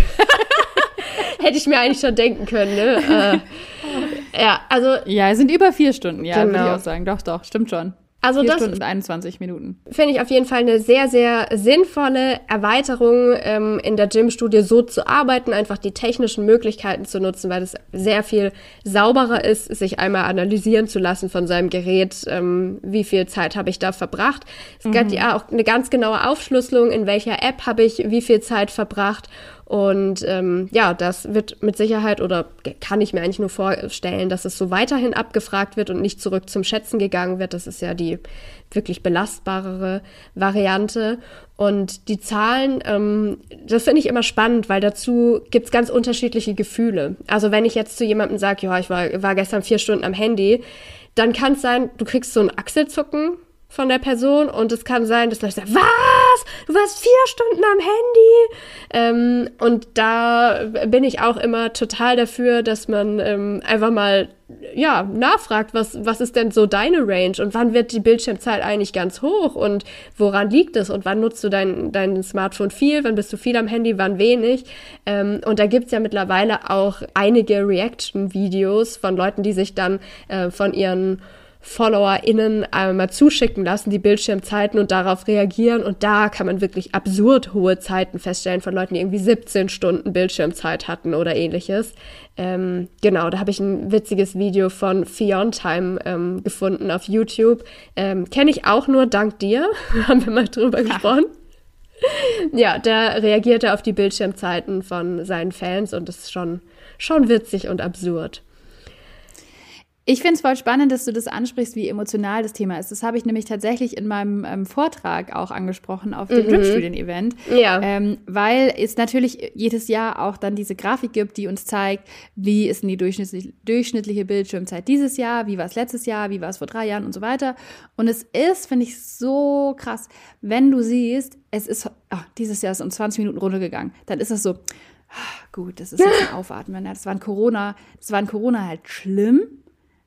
S2: Hätte ich mir eigentlich schon denken können, ne?
S1: Äh, ja, also. Ja, es sind über vier Stunden, ja, genau. würde ich auch sagen. Doch, doch, stimmt schon. Also Vier das Stunden und 21 Minuten.
S2: Finde ich auf jeden Fall eine sehr, sehr sinnvolle Erweiterung ähm, in der Gym-Studie so zu arbeiten, einfach die technischen Möglichkeiten zu nutzen, weil es sehr viel sauberer ist, sich einmal analysieren zu lassen von seinem Gerät, ähm, wie viel Zeit habe ich da verbracht. Es mhm. gibt ja auch eine ganz genaue Aufschlüsselung, in welcher App habe ich wie viel Zeit verbracht und ähm, ja, das wird mit Sicherheit oder kann ich mir eigentlich nur vorstellen, dass es so weiterhin abgefragt wird und nicht zurück zum Schätzen gegangen wird. Das ist ja die wirklich belastbarere Variante. Und die Zahlen, ähm, das finde ich immer spannend, weil dazu gibt es ganz unterschiedliche Gefühle. Also wenn ich jetzt zu jemandem sage, ja, ich war, war gestern vier Stunden am Handy, dann kann es sein, du kriegst so ein Achselzucken von der Person und es kann sein, dass Leute sagen, was? Du warst vier Stunden am Handy? Ähm, und da bin ich auch immer total dafür, dass man ähm, einfach mal ja, nachfragt, was, was ist denn so deine Range und wann wird die Bildschirmzeit eigentlich ganz hoch und woran liegt es und wann nutzt du dein, dein Smartphone viel, wann bist du viel am Handy, wann wenig. Ähm, und da gibt es ja mittlerweile auch einige Reaction-Videos von Leuten, die sich dann äh, von ihren FollowerInnen einmal zuschicken lassen, die Bildschirmzeiten und darauf reagieren. Und da kann man wirklich absurd hohe Zeiten feststellen von Leuten, die irgendwie 17 Stunden Bildschirmzeit hatten oder ähnliches. Ähm, genau, da habe ich ein witziges Video von Fiontime ähm, gefunden auf YouTube. Ähm, Kenne ich auch nur dank dir. haben wir mal drüber gesprochen. ja, da reagiert er auf die Bildschirmzeiten von seinen Fans und das ist schon, schon witzig und absurd.
S1: Ich finde es voll spannend, dass du das ansprichst, wie emotional das Thema ist. Das habe ich nämlich tatsächlich in meinem ähm, Vortrag auch angesprochen auf dem mhm. Drip-Studien-Event. Ja. Ähm, weil es natürlich jedes Jahr auch dann diese Grafik gibt, die uns zeigt, wie ist denn die durchschnittliche, durchschnittliche Bildschirmzeit dieses Jahr, wie war es letztes Jahr, wie war es vor drei Jahren und so weiter. Und es ist, finde ich, so krass, wenn du siehst, es ist, oh, dieses Jahr ist um 20 Minuten runtergegangen, dann ist es so, gut, das ist jetzt ein Aufatmen. Das war ein Corona, das war ein Corona halt schlimm,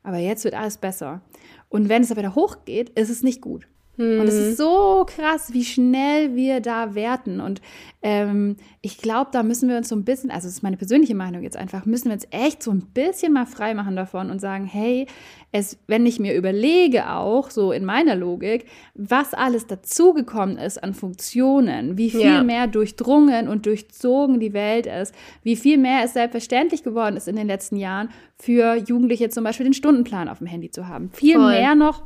S1: aber jetzt wird alles besser. Und wenn es aber wieder hochgeht, ist es nicht gut. Hm. Und es ist so krass, wie schnell wir da werten. Und ähm, ich glaube, da müssen wir uns so ein bisschen, also das ist meine persönliche Meinung jetzt einfach, müssen wir uns echt so ein bisschen mal frei machen davon und sagen, hey, es, wenn ich mir überlege auch, so in meiner Logik, was alles dazugekommen ist an Funktionen, wie viel ja. mehr durchdrungen und durchzogen die Welt ist, wie viel mehr es selbstverständlich geworden ist in den letzten Jahren für Jugendliche zum Beispiel den Stundenplan auf dem Handy zu haben. Viel Voll. mehr noch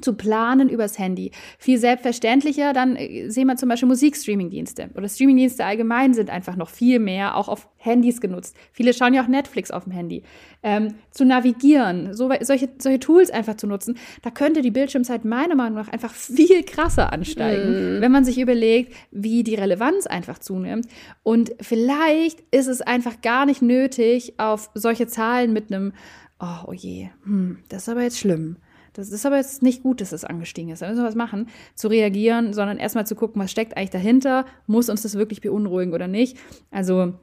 S1: zu planen übers Handy. Viel selbstverständlicher, dann äh, sehen wir zum Beispiel Musikstreamingdienste oder Streamingdienste allgemein sind einfach noch viel mehr auch auf Handys genutzt. Viele schauen ja auch Netflix auf dem Handy. Ähm, zu navigieren, so, solche, solche Tools einfach zu nutzen, da könnte die Bildschirmzeit meiner Meinung nach einfach viel krasser ansteigen, mm. wenn man sich überlegt, wie die Relevanz einfach zunimmt. Und vielleicht ist es einfach gar nicht nötig, auf solche Zahlen mit einem, oh, oh je, hm, das ist aber jetzt schlimm das ist aber jetzt nicht gut, dass das angestiegen ist. Da müssen wir was machen, zu reagieren, sondern erstmal zu gucken, was steckt eigentlich dahinter? Muss uns das wirklich beunruhigen oder nicht? Also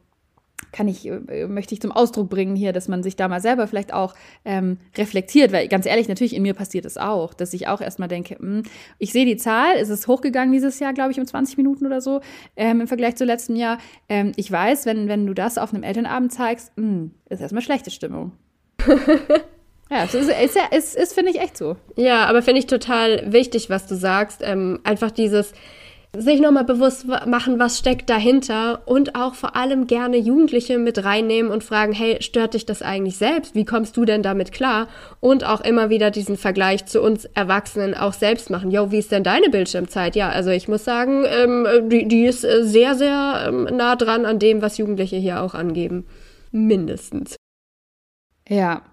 S1: kann ich, äh, möchte ich zum Ausdruck bringen hier, dass man sich da mal selber vielleicht auch ähm, reflektiert, weil ganz ehrlich, natürlich in mir passiert es auch, dass ich auch erstmal denke, mh, hm, ich sehe die Zahl, es ist hochgegangen dieses Jahr, glaube ich, um 20 Minuten oder so ähm, im Vergleich zu letztem Jahr. Ähm, ich weiß, wenn, wenn du das auf einem Elternabend zeigst, mh, hm, ist erstmal schlechte Stimmung. Ja, es ist, ist, ist, ist finde ich, echt so.
S2: Ja, aber finde ich total wichtig, was du sagst. Ähm, einfach dieses sich nochmal bewusst machen, was steckt dahinter und auch vor allem gerne Jugendliche mit reinnehmen und fragen, hey, stört dich das eigentlich selbst? Wie kommst du denn damit klar? Und auch immer wieder diesen Vergleich zu uns Erwachsenen auch selbst machen. Jo, wie ist denn deine Bildschirmzeit? Ja, also ich muss sagen, ähm, die, die ist äh, sehr, sehr ähm, nah dran an dem, was Jugendliche hier auch angeben. Mindestens.
S1: Ja,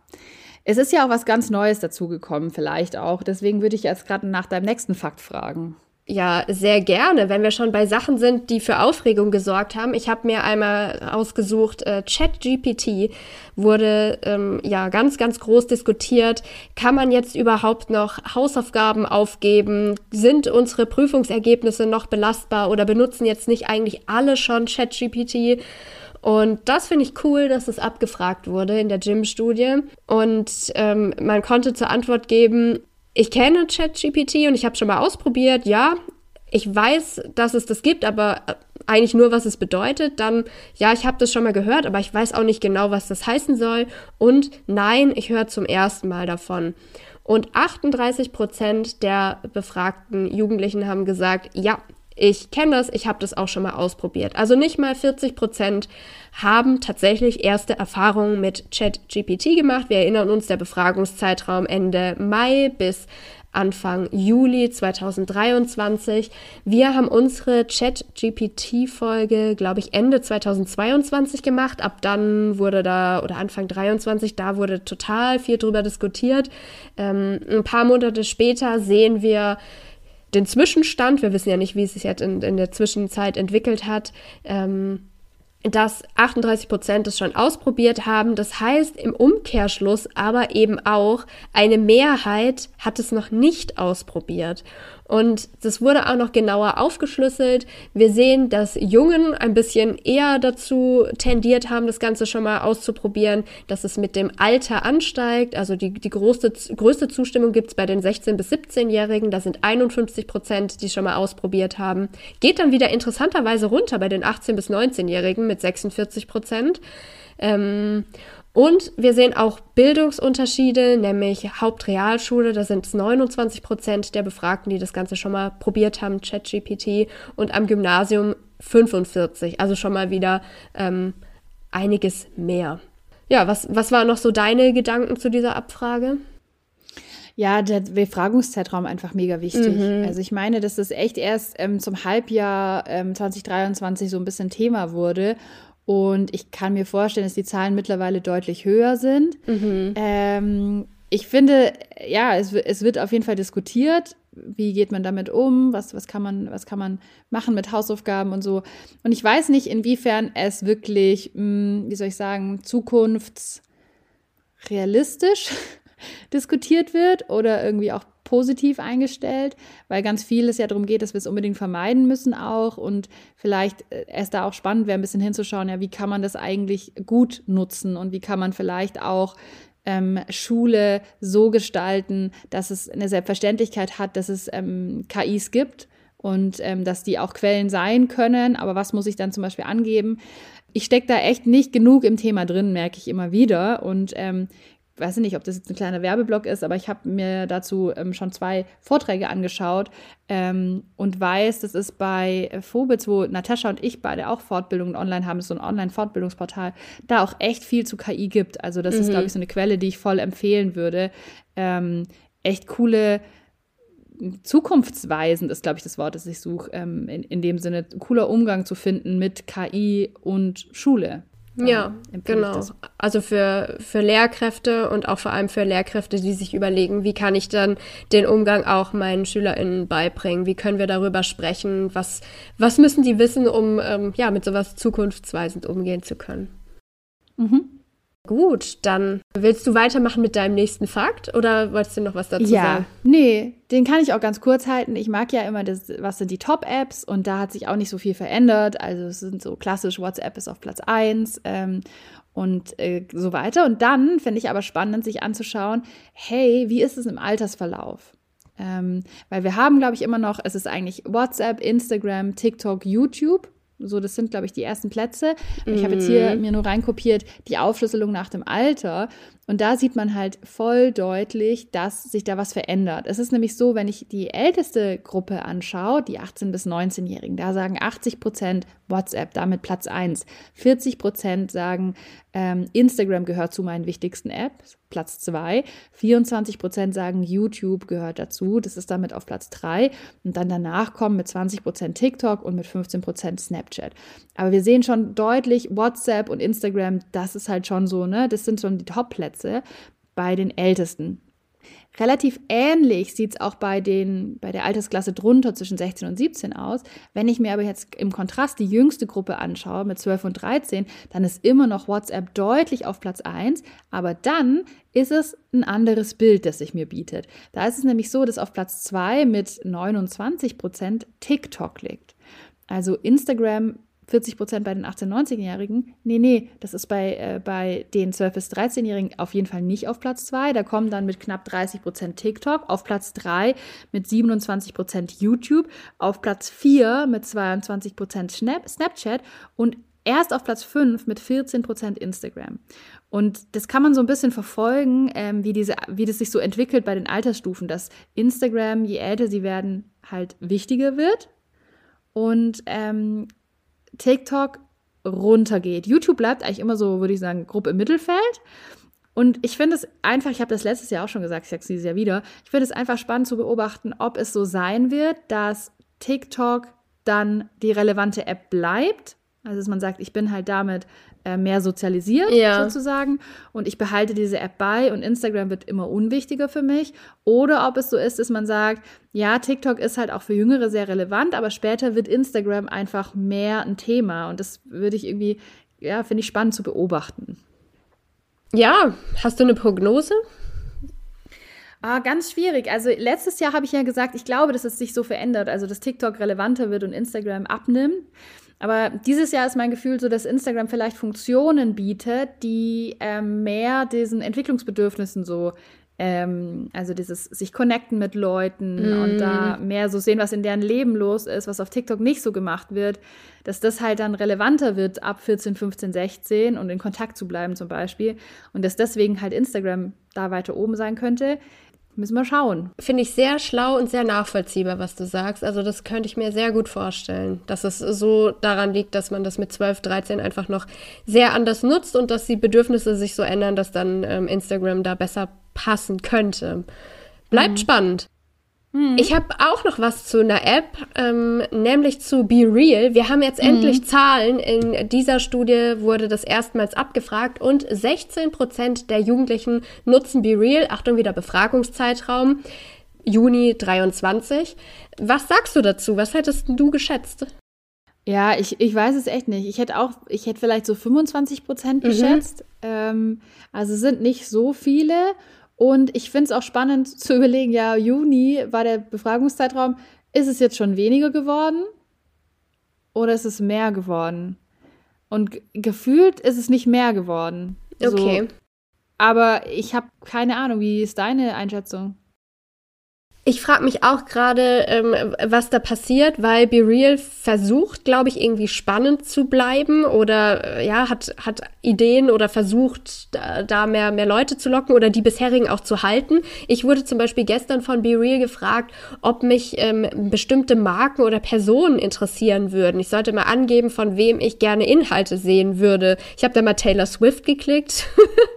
S1: es ist ja auch was ganz Neues dazugekommen, vielleicht auch. Deswegen würde ich jetzt gerade nach deinem nächsten Fakt fragen.
S2: Ja, sehr gerne, wenn wir schon bei Sachen sind, die für Aufregung gesorgt haben. Ich habe mir einmal ausgesucht, äh, ChatGPT wurde ähm, ja ganz, ganz groß diskutiert. Kann man jetzt überhaupt noch Hausaufgaben aufgeben? Sind unsere Prüfungsergebnisse noch belastbar oder benutzen jetzt nicht eigentlich alle schon ChatGPT? Und das finde ich cool, dass es abgefragt wurde in der Gym-Studie. Und ähm, man konnte zur Antwort geben, ich kenne ChatGPT und ich habe schon mal ausprobiert, ja, ich weiß, dass es das gibt, aber äh, eigentlich nur, was es bedeutet. Dann, ja, ich habe das schon mal gehört, aber ich weiß auch nicht genau, was das heißen soll. Und nein, ich höre zum ersten Mal davon. Und 38 Prozent der befragten Jugendlichen haben gesagt, ja, ich kenne das, ich habe das auch schon mal ausprobiert. Also nicht mal 40 Prozent haben tatsächlich erste Erfahrungen mit ChatGPT gemacht. Wir erinnern uns, der Befragungszeitraum Ende Mai bis Anfang Juli 2023. Wir haben unsere ChatGPT-Folge, glaube ich, Ende 2022 gemacht. Ab dann wurde da, oder Anfang 23, da wurde total viel drüber diskutiert. Ähm, ein paar Monate später sehen wir, den Zwischenstand, wir wissen ja nicht, wie es sich jetzt in, in der Zwischenzeit entwickelt hat, ähm, dass 38 Prozent es schon ausprobiert haben. Das heißt im Umkehrschluss aber eben auch, eine Mehrheit hat es noch nicht ausprobiert. Und das wurde auch noch genauer aufgeschlüsselt. Wir sehen, dass Jungen ein bisschen eher dazu tendiert haben, das Ganze schon mal auszuprobieren, dass es mit dem Alter ansteigt. Also die, die größte, größte Zustimmung gibt es bei den 16- bis 17-Jährigen. Da sind 51 Prozent, die schon mal ausprobiert haben. Geht dann wieder interessanterweise runter bei den 18- bis 19-Jährigen mit 46 Prozent. Ähm, und wir sehen auch Bildungsunterschiede, nämlich Hauptrealschule, da sind es 29 Prozent der Befragten, die das Ganze schon mal probiert haben, ChatGPT, und am Gymnasium 45, also schon mal wieder ähm, einiges mehr. Ja, was, was waren noch so deine Gedanken zu dieser Abfrage?
S1: Ja, der Befragungszeitraum einfach mega wichtig. Mhm. Also ich meine, dass das echt erst ähm, zum Halbjahr ähm, 2023 so ein bisschen Thema wurde und ich kann mir vorstellen, dass die Zahlen mittlerweile deutlich höher sind. Mhm. Ähm, ich finde, ja, es, es, wird auf jeden Fall diskutiert. Wie geht man damit um? Was, was, kann man, was kann man machen mit Hausaufgaben und so? Und ich weiß nicht, inwiefern es wirklich, mh, hm, wie soll ich sagen, zukunftsrealistisch diskutiert wird oder irgendwie auch positiv eingestellt, weil ganz viel es ja darum geht, dass wir es unbedingt vermeiden müssen auch und vielleicht äh, es da auch spannend wäre, ein bisschen hinzuschauen, ja, wie kann man das eigentlich gut nutzen und wie kann man vielleicht auch ähm, Schule so gestalten, dass es eine Selbstverständlichkeit hat, dass es ähm, KIs gibt und ähm, dass die auch Quellen sein können. Aber was muss ich dann zum Beispiel angeben? Ich stecke da echt nicht genug im Thema drin, merke ich immer wieder. Und ähm, weiß nicht, ob das jetzt ein kleiner Werbeblock ist, aber ich habe mir dazu ähm, schon zwei Vorträge angeschaut ähm, und weiß, das ist bei Phobitz, wo Natascha und ich beide auch Fortbildungen online haben, ist so ein Online-Fortbildungsportal, da auch echt viel zu KI gibt. Also das mhm. ist, glaube ich, so eine Quelle, die ich voll empfehlen würde. Ähm, echt coole zukunftsweisend ist, glaube ich, das Wort, das ich suche, ähm, in, in dem Sinne, cooler Umgang zu finden mit KI und Schule.
S2: Ja, genau. Also für, für Lehrkräfte und auch vor allem für Lehrkräfte, die sich überlegen, wie kann ich dann den Umgang auch meinen SchülerInnen beibringen? Wie können wir darüber sprechen? Was, was müssen die wissen, um ähm, ja, mit sowas zukunftsweisend umgehen zu können? Mhm. Gut, dann willst du weitermachen mit deinem nächsten Fakt oder wolltest du noch was dazu ja, sagen?
S1: Nee, den kann ich auch ganz kurz halten. Ich mag ja immer das, was sind die Top-Apps und da hat sich auch nicht so viel verändert. Also es sind so klassisch, WhatsApp ist auf Platz 1 ähm, und äh, so weiter. Und dann finde ich aber spannend, sich anzuschauen, hey, wie ist es im Altersverlauf? Ähm, weil wir haben, glaube ich, immer noch, es ist eigentlich WhatsApp, Instagram, TikTok, YouTube so, das sind, glaube ich, die ersten Plätze. Mhm. Ich habe jetzt hier mir nur reinkopiert die Aufschlüsselung nach dem Alter. Und da sieht man halt voll deutlich, dass sich da was verändert. Es ist nämlich so, wenn ich die älteste Gruppe anschaue, die 18- bis 19-Jährigen, da sagen 80 Prozent WhatsApp, damit Platz 1. 40 Prozent sagen, ähm, Instagram gehört zu meinen wichtigsten Apps, Platz 2. 24 Prozent sagen, YouTube gehört dazu, das ist damit auf Platz 3. Und dann danach kommen mit 20 Prozent TikTok und mit 15 Prozent Snapchat. Aber wir sehen schon deutlich, WhatsApp und Instagram, das ist halt schon so, ne, das sind schon die Top-Plätze bei den Ältesten. Relativ ähnlich sieht es auch bei, den, bei der Altersklasse drunter zwischen 16 und 17 aus. Wenn ich mir aber jetzt im Kontrast die jüngste Gruppe anschaue mit 12 und 13, dann ist immer noch WhatsApp deutlich auf Platz 1, aber dann ist es ein anderes Bild, das sich mir bietet. Da ist es nämlich so, dass auf Platz 2 mit 29 Prozent TikTok liegt. Also Instagram 40 Prozent bei den 18-, 19-Jährigen. Nee, nee, das ist bei, äh, bei den 12- bis 13-Jährigen auf jeden Fall nicht auf Platz 2. Da kommen dann mit knapp 30 Prozent TikTok, auf Platz 3 mit 27 Prozent YouTube, auf Platz 4 mit 22 Prozent Snapchat und erst auf Platz 5 mit 14 Prozent Instagram. Und das kann man so ein bisschen verfolgen, ähm, wie, diese, wie das sich so entwickelt bei den Altersstufen, dass Instagram, je älter sie werden, halt wichtiger wird. Und ähm, TikTok runtergeht. YouTube bleibt eigentlich immer so, würde ich sagen, grob im Mittelfeld. Und ich finde es einfach, ich habe das letztes Jahr auch schon gesagt, ich sage es dieses Jahr wieder, ich finde es einfach spannend zu beobachten, ob es so sein wird, dass TikTok dann die relevante App bleibt. Also dass man sagt, ich bin halt damit mehr sozialisiert ja. sozusagen und ich behalte diese App bei und Instagram wird immer unwichtiger für mich. Oder ob es so ist, dass man sagt, ja, TikTok ist halt auch für Jüngere sehr relevant, aber später wird Instagram einfach mehr ein Thema und das würde ich irgendwie, ja, finde ich spannend zu beobachten.
S2: Ja, hast du eine Prognose?
S1: Ah, ganz schwierig. Also letztes Jahr habe ich ja gesagt, ich glaube, dass es sich so verändert, also dass TikTok relevanter wird und Instagram abnimmt. Aber dieses Jahr ist mein Gefühl so, dass Instagram vielleicht Funktionen bietet, die ähm, mehr diesen Entwicklungsbedürfnissen so, ähm, also dieses sich connecten mit Leuten mm. und da mehr so sehen, was in deren Leben los ist, was auf TikTok nicht so gemacht wird, dass das halt dann relevanter wird ab 14, 15, 16 und in Kontakt zu bleiben zum Beispiel und dass deswegen halt Instagram da weiter oben sein könnte. Müssen wir schauen.
S2: Finde ich sehr schlau und sehr nachvollziehbar, was du sagst. Also das könnte ich mir sehr gut vorstellen, dass es so daran liegt, dass man das mit 12, 13 einfach noch sehr anders nutzt und dass die Bedürfnisse sich so ändern, dass dann ähm, Instagram da besser passen könnte. Bleibt mhm. spannend. Mhm. Ich habe auch noch was zu einer App, ähm, nämlich zu Be Real. Wir haben jetzt mhm. endlich Zahlen. In dieser Studie wurde das erstmals abgefragt und 16 Prozent der Jugendlichen nutzen Be Real. Achtung, wieder Befragungszeitraum. Juni 23. Was sagst du dazu? Was hättest du geschätzt?
S1: Ja, ich, ich weiß es echt nicht. Ich hätte auch, ich hätte vielleicht so 25 Prozent mhm. geschätzt. Mhm. Ähm, also sind nicht so viele. Und ich finde es auch spannend zu überlegen, ja, Juni war der Befragungszeitraum. Ist es jetzt schon weniger geworden? Oder ist es mehr geworden? Und gefühlt ist es nicht mehr geworden.
S2: Okay.
S1: So. Aber ich habe keine Ahnung, wie ist deine Einschätzung?
S2: Ich frage mich auch gerade, ähm, was da passiert, weil Be Real versucht, glaube ich, irgendwie spannend zu bleiben oder äh, ja, hat, hat Ideen oder versucht, da, mehr, mehr Leute zu locken oder die bisherigen auch zu halten. Ich wurde zum Beispiel gestern von Be Real gefragt, ob mich ähm, bestimmte Marken oder Personen interessieren würden. Ich sollte mal angeben, von wem ich gerne Inhalte sehen würde. Ich habe da mal Taylor Swift geklickt.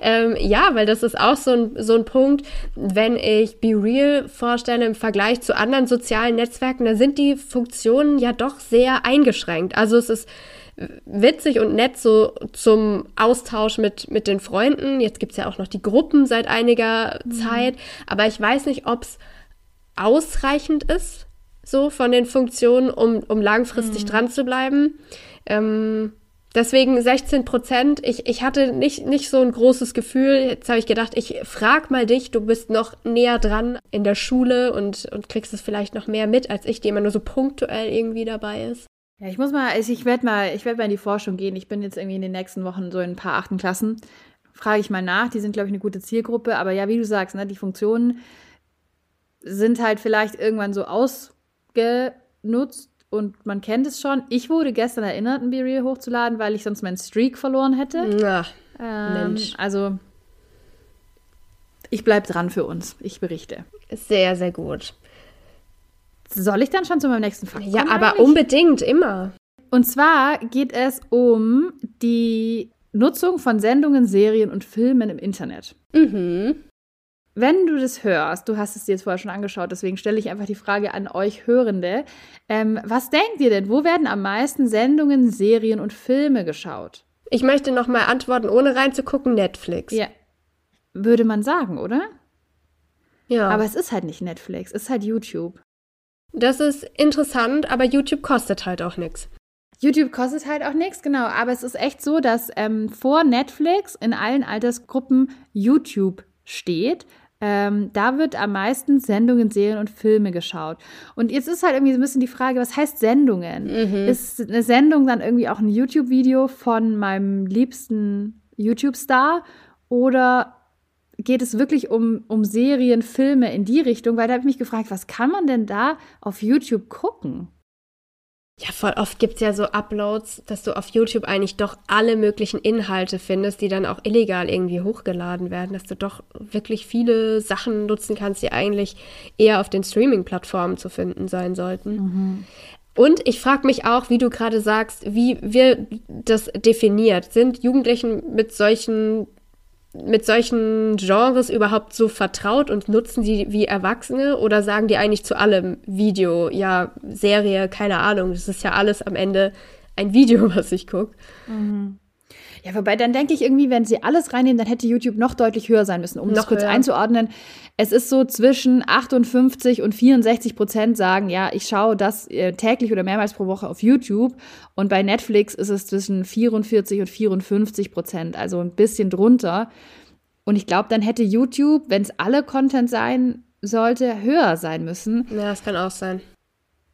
S2: ähm, ja, weil das ist auch so ein, so ein Punkt, wenn ich Be Real vorstelle im Vergleich zu anderen sozialen Netzwerken, da sind die Funktionen ja doch sehr eingeschränkt. Also es ist witzig und nett so zum Austausch mit, mit den Freunden. Jetzt gibt es ja auch noch die Gruppen seit einiger mhm. Zeit, aber ich weiß nicht, ob es ausreichend ist, so von den Funktionen, um, um langfristig mhm. dran zu bleiben. Ähm, Deswegen 16 Prozent. Ich, ich hatte nicht, nicht so ein großes Gefühl. Jetzt habe ich gedacht, ich frag mal dich, du bist noch näher dran in der Schule und, und kriegst es vielleicht noch mehr mit, als ich, die immer nur so punktuell irgendwie dabei ist.
S1: Ja, ich muss mal, ich werde mal, ich werde mal in die Forschung gehen. Ich bin jetzt irgendwie in den nächsten Wochen so in ein paar achten Klassen. Frage ich mal nach. Die sind, glaube ich, eine gute Zielgruppe. Aber ja, wie du sagst, ne, die Funktionen sind halt vielleicht irgendwann so ausgenutzt und man kennt es schon. Ich wurde gestern erinnert, ein BeReal hochzuladen, weil ich sonst meinen Streak verloren hätte.
S2: Ja,
S1: ähm, Mensch. Also, ich bleibe dran für uns. Ich berichte.
S2: Sehr, sehr gut.
S1: Soll ich dann schon zu meinem nächsten Fakt
S2: kommen? Ja, aber eigentlich? unbedingt, immer.
S1: Und zwar geht es um die Nutzung von Sendungen, Serien und Filmen im Internet.
S2: Mhm.
S1: Wenn du das hörst, du hast es dir jetzt vorher schon angeschaut, deswegen stelle ich einfach die Frage an euch Hörende. Ähm, was denkt ihr denn? Wo werden am meisten Sendungen, Serien und Filme geschaut?
S2: Ich möchte nochmal antworten, ohne reinzugucken, Netflix.
S1: Ja. Würde man sagen, oder?
S2: Ja.
S1: Aber es ist halt nicht Netflix, es ist halt YouTube.
S2: Das ist interessant, aber YouTube kostet halt auch nichts.
S1: YouTube kostet halt auch nichts, genau. Aber es ist echt so, dass ähm, vor Netflix in allen Altersgruppen YouTube steht, ähm, da wird am meisten Sendungen, Serien und Filme geschaut. Und jetzt ist halt irgendwie so ein bisschen die Frage, was heißt Sendungen? Mhm. Ist eine Sendung dann irgendwie auch ein YouTube-Video von meinem liebsten YouTube-Star? Oder geht es wirklich um, um Serien, Filme in die Richtung? Weil da habe ich mich gefragt, was kann man denn da auf YouTube gucken?
S2: Ja, voll oft gibt es ja so Uploads, dass du auf YouTube eigentlich doch alle möglichen Inhalte findest, die dann auch illegal irgendwie hochgeladen werden, dass du doch wirklich viele Sachen nutzen kannst, die eigentlich eher auf den Streaming-Plattformen zu finden sein sollten. Mhm. Und ich frage mich auch, wie du gerade sagst, wie wird das definiert? Sind Jugendlichen mit solchen mit solchen Genres überhaupt so vertraut und nutzen sie wie Erwachsene oder sagen die eigentlich zu allem Video, ja, Serie, keine Ahnung, das ist ja alles am Ende ein Video, was ich gucke.
S1: Mhm. Ja, wobei dann denke ich irgendwie, wenn sie alles reinnehmen, dann hätte YouTube noch deutlich höher sein müssen, um noch das kurz höher. einzuordnen. Es ist so zwischen 58 und 64 Prozent sagen, ja, ich schaue das äh, täglich oder mehrmals pro Woche auf YouTube. Und bei Netflix ist es zwischen 44 und 54 Prozent, also ein bisschen drunter. Und ich glaube, dann hätte YouTube, wenn es alle Content sein sollte, höher sein müssen.
S2: Ja, das kann auch sein.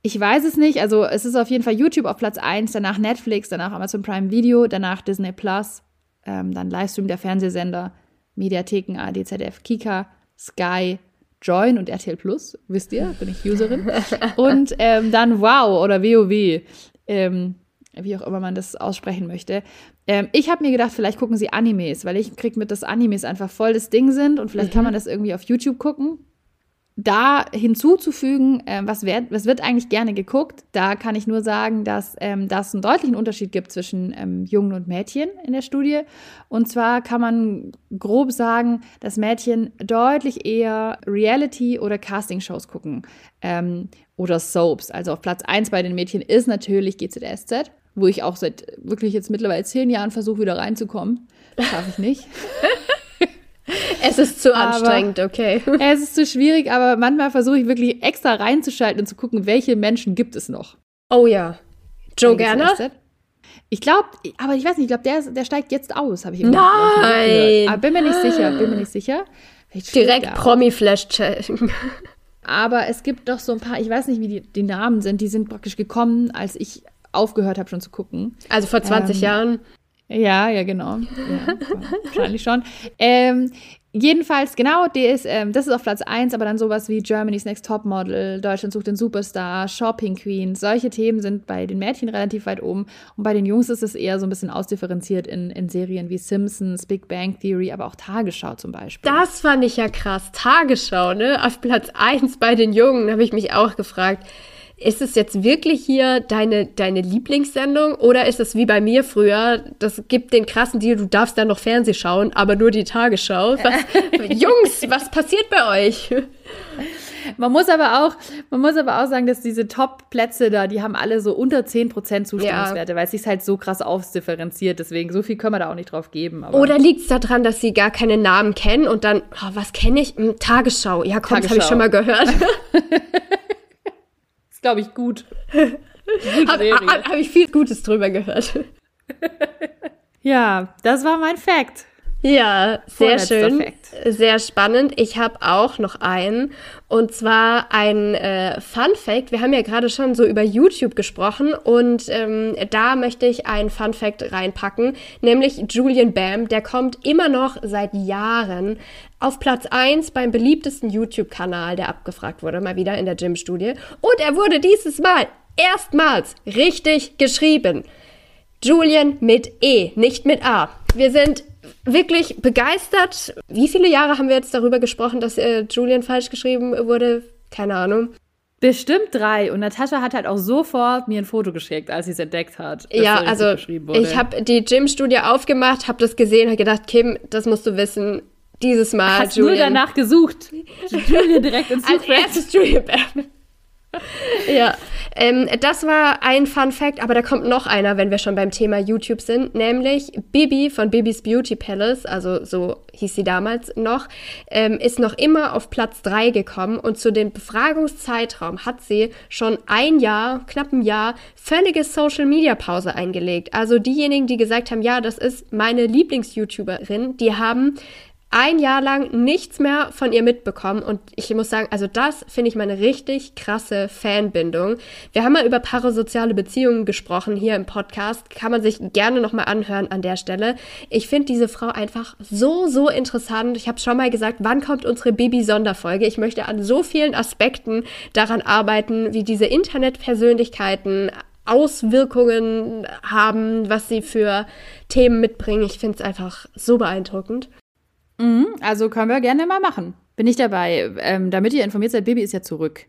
S1: Ich weiß es nicht. Also es ist auf jeden Fall YouTube auf Platz 1, danach Netflix, danach Amazon Prime Video, danach Disney Plus, ähm, dann Livestream der Fernsehsender, Mediatheken, AD, ZDF, Kika, Sky, Join und RTL Plus, wisst ihr, bin ich Userin. und ähm, dann Wow oder WoW, ähm, wie auch immer man das aussprechen möchte. Ähm, ich habe mir gedacht, vielleicht gucken sie Animes, weil ich krieg mit, dass Animes einfach voll das Ding sind und vielleicht mhm. kann man das irgendwie auf YouTube gucken da hinzuzufügen, äh, was, wird, was wird eigentlich gerne geguckt, da kann ich nur sagen, dass ähm, das einen deutlichen Unterschied gibt zwischen ähm, Jungen und Mädchen in der Studie. Und zwar kann man grob sagen, dass Mädchen deutlich eher Reality- oder Castingshows gucken ähm, oder Soaps. Also auf Platz 1 bei den Mädchen ist natürlich GZSZ, wo ich auch seit wirklich jetzt mittlerweile zehn Jahren versuche, wieder reinzukommen. Schaffe ich nicht.
S2: Es ist zu anstrengend, okay.
S1: Es ist zu schwierig, aber manchmal versuche ich wirklich extra reinzuschalten und zu gucken, welche Menschen gibt es noch.
S2: Oh ja. Joe Gerner?
S1: Ich glaube, aber ich weiß nicht, ich glaube, der, der steigt jetzt aus, habe ich
S2: immer Nein!
S1: Aber bin mir nicht sicher, bin mir nicht sicher.
S2: Direkt Promi-Flash-Check.
S1: Aber es gibt doch so ein paar, ich weiß nicht, wie die, die Namen sind, die sind praktisch gekommen, als ich aufgehört habe schon zu gucken.
S2: Also vor 20 ähm, Jahren.
S1: Ja, ja, genau. Ja, wahrscheinlich schon. Ähm, jedenfalls, genau, ist, ähm, das ist auf Platz 1, aber dann sowas wie Germany's Next Top Model, Deutschland sucht den Superstar, Shopping Queen, solche Themen sind bei den Mädchen relativ weit oben und bei den Jungs ist es eher so ein bisschen ausdifferenziert in, in Serien wie Simpsons, Big Bang Theory, aber auch Tagesschau zum Beispiel.
S2: Das fand ich ja krass. Tagesschau, ne? Auf Platz 1 bei den Jungen, habe ich mich auch gefragt ist es jetzt wirklich hier deine, deine Lieblingssendung oder ist es wie bei mir früher, das gibt den krassen Deal, du darfst dann noch Fernseh schauen, aber nur die Tagesschau. Was, Jungs, was passiert bei euch?
S1: Man muss aber auch, man muss aber auch sagen, dass diese Top-Plätze da, die haben alle so unter 10% Zustimmungswerte, ja. weil es sich halt so krass ausdifferenziert. Deswegen, so viel können wir da auch nicht drauf geben.
S2: Oder liegt es daran, dass sie gar keine Namen kennen und dann, oh, was kenne ich? Hm, Tagesschau. Ja, komm, Tagesschau. das habe ich schon mal gehört.
S1: glaube ich, gut.
S2: Habe hab ich viel Gutes drüber gehört.
S1: ja, das war mein Fact.
S2: Ja, sehr schön. Fact. Sehr spannend. Ich habe auch noch einen. Und zwar ein äh, Fun Fact. Wir haben ja gerade schon so über YouTube gesprochen. Und ähm, da möchte ich einen Fun Fact reinpacken. Nämlich Julian Bam. Der kommt immer noch seit Jahren auf Platz 1 beim beliebtesten YouTube-Kanal, der abgefragt wurde, mal wieder in der Gym-Studie. Und er wurde dieses Mal erstmals richtig geschrieben. Julian mit E, nicht mit A. Wir sind wirklich begeistert. Wie viele Jahre haben wir jetzt darüber gesprochen, dass äh, Julian falsch geschrieben wurde? Keine Ahnung.
S1: Bestimmt drei. Und Natascha hat halt auch sofort mir ein Foto geschickt, als sie es entdeckt hat.
S2: Ja, also ich habe die Gym-Studie aufgemacht, habe das gesehen, habe gedacht, Kim, das musst du wissen. Dieses Mal,
S1: Hast Julian. nur danach gesucht. Julian direkt ins
S2: Als erstes Julian Bam. ja, ähm, das war ein Fun Fact, aber da kommt noch einer, wenn wir schon beim Thema YouTube sind, nämlich Bibi von Bibis Beauty Palace, also so hieß sie damals noch, ähm, ist noch immer auf Platz 3 gekommen und zu dem Befragungszeitraum hat sie schon ein Jahr, knapp ein Jahr, völlige Social Media Pause eingelegt. Also diejenigen, die gesagt haben, ja, das ist meine Lieblings-YouTuberin, die haben ein Jahr lang nichts mehr von ihr mitbekommen. Und ich muss sagen, also das finde ich meine richtig krasse Fanbindung. Wir haben mal über parasoziale Beziehungen gesprochen hier im Podcast. Kann man sich gerne nochmal anhören an der Stelle. Ich finde diese Frau einfach so, so interessant. Ich habe schon mal gesagt, wann kommt unsere Baby-Sonderfolge? Ich möchte an so vielen Aspekten daran arbeiten, wie diese Internetpersönlichkeiten Auswirkungen haben, was sie für Themen mitbringen. Ich finde es einfach so beeindruckend.
S1: Mhm, also können wir gerne mal machen. Bin ich dabei. Ähm, damit ihr informiert seid, Baby ist ja zurück.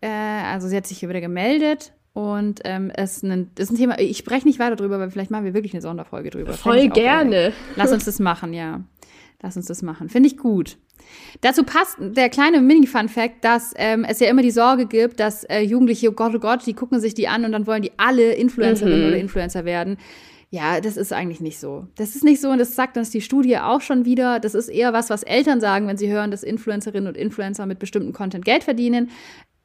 S1: Äh, also sie hat sich hier wieder gemeldet und ähm, es ist ein, ist ein Thema, ich spreche nicht weiter drüber, aber vielleicht machen wir wirklich eine Sonderfolge drüber.
S2: Voll gerne.
S1: Lass uns das machen, ja. Lass uns das machen. Finde ich gut. Dazu passt der kleine Mini-Fun-Fact, dass ähm, es ja immer die Sorge gibt, dass äh, Jugendliche, oh Gott, oh Gott, die gucken sich die an und dann wollen die alle Influencerinnen mhm. oder Influencer werden. Ja, das ist eigentlich nicht so. Das ist nicht so und das sagt uns die Studie auch schon wieder. Das ist eher was, was Eltern sagen, wenn sie hören, dass Influencerinnen und Influencer mit bestimmten Content Geld verdienen.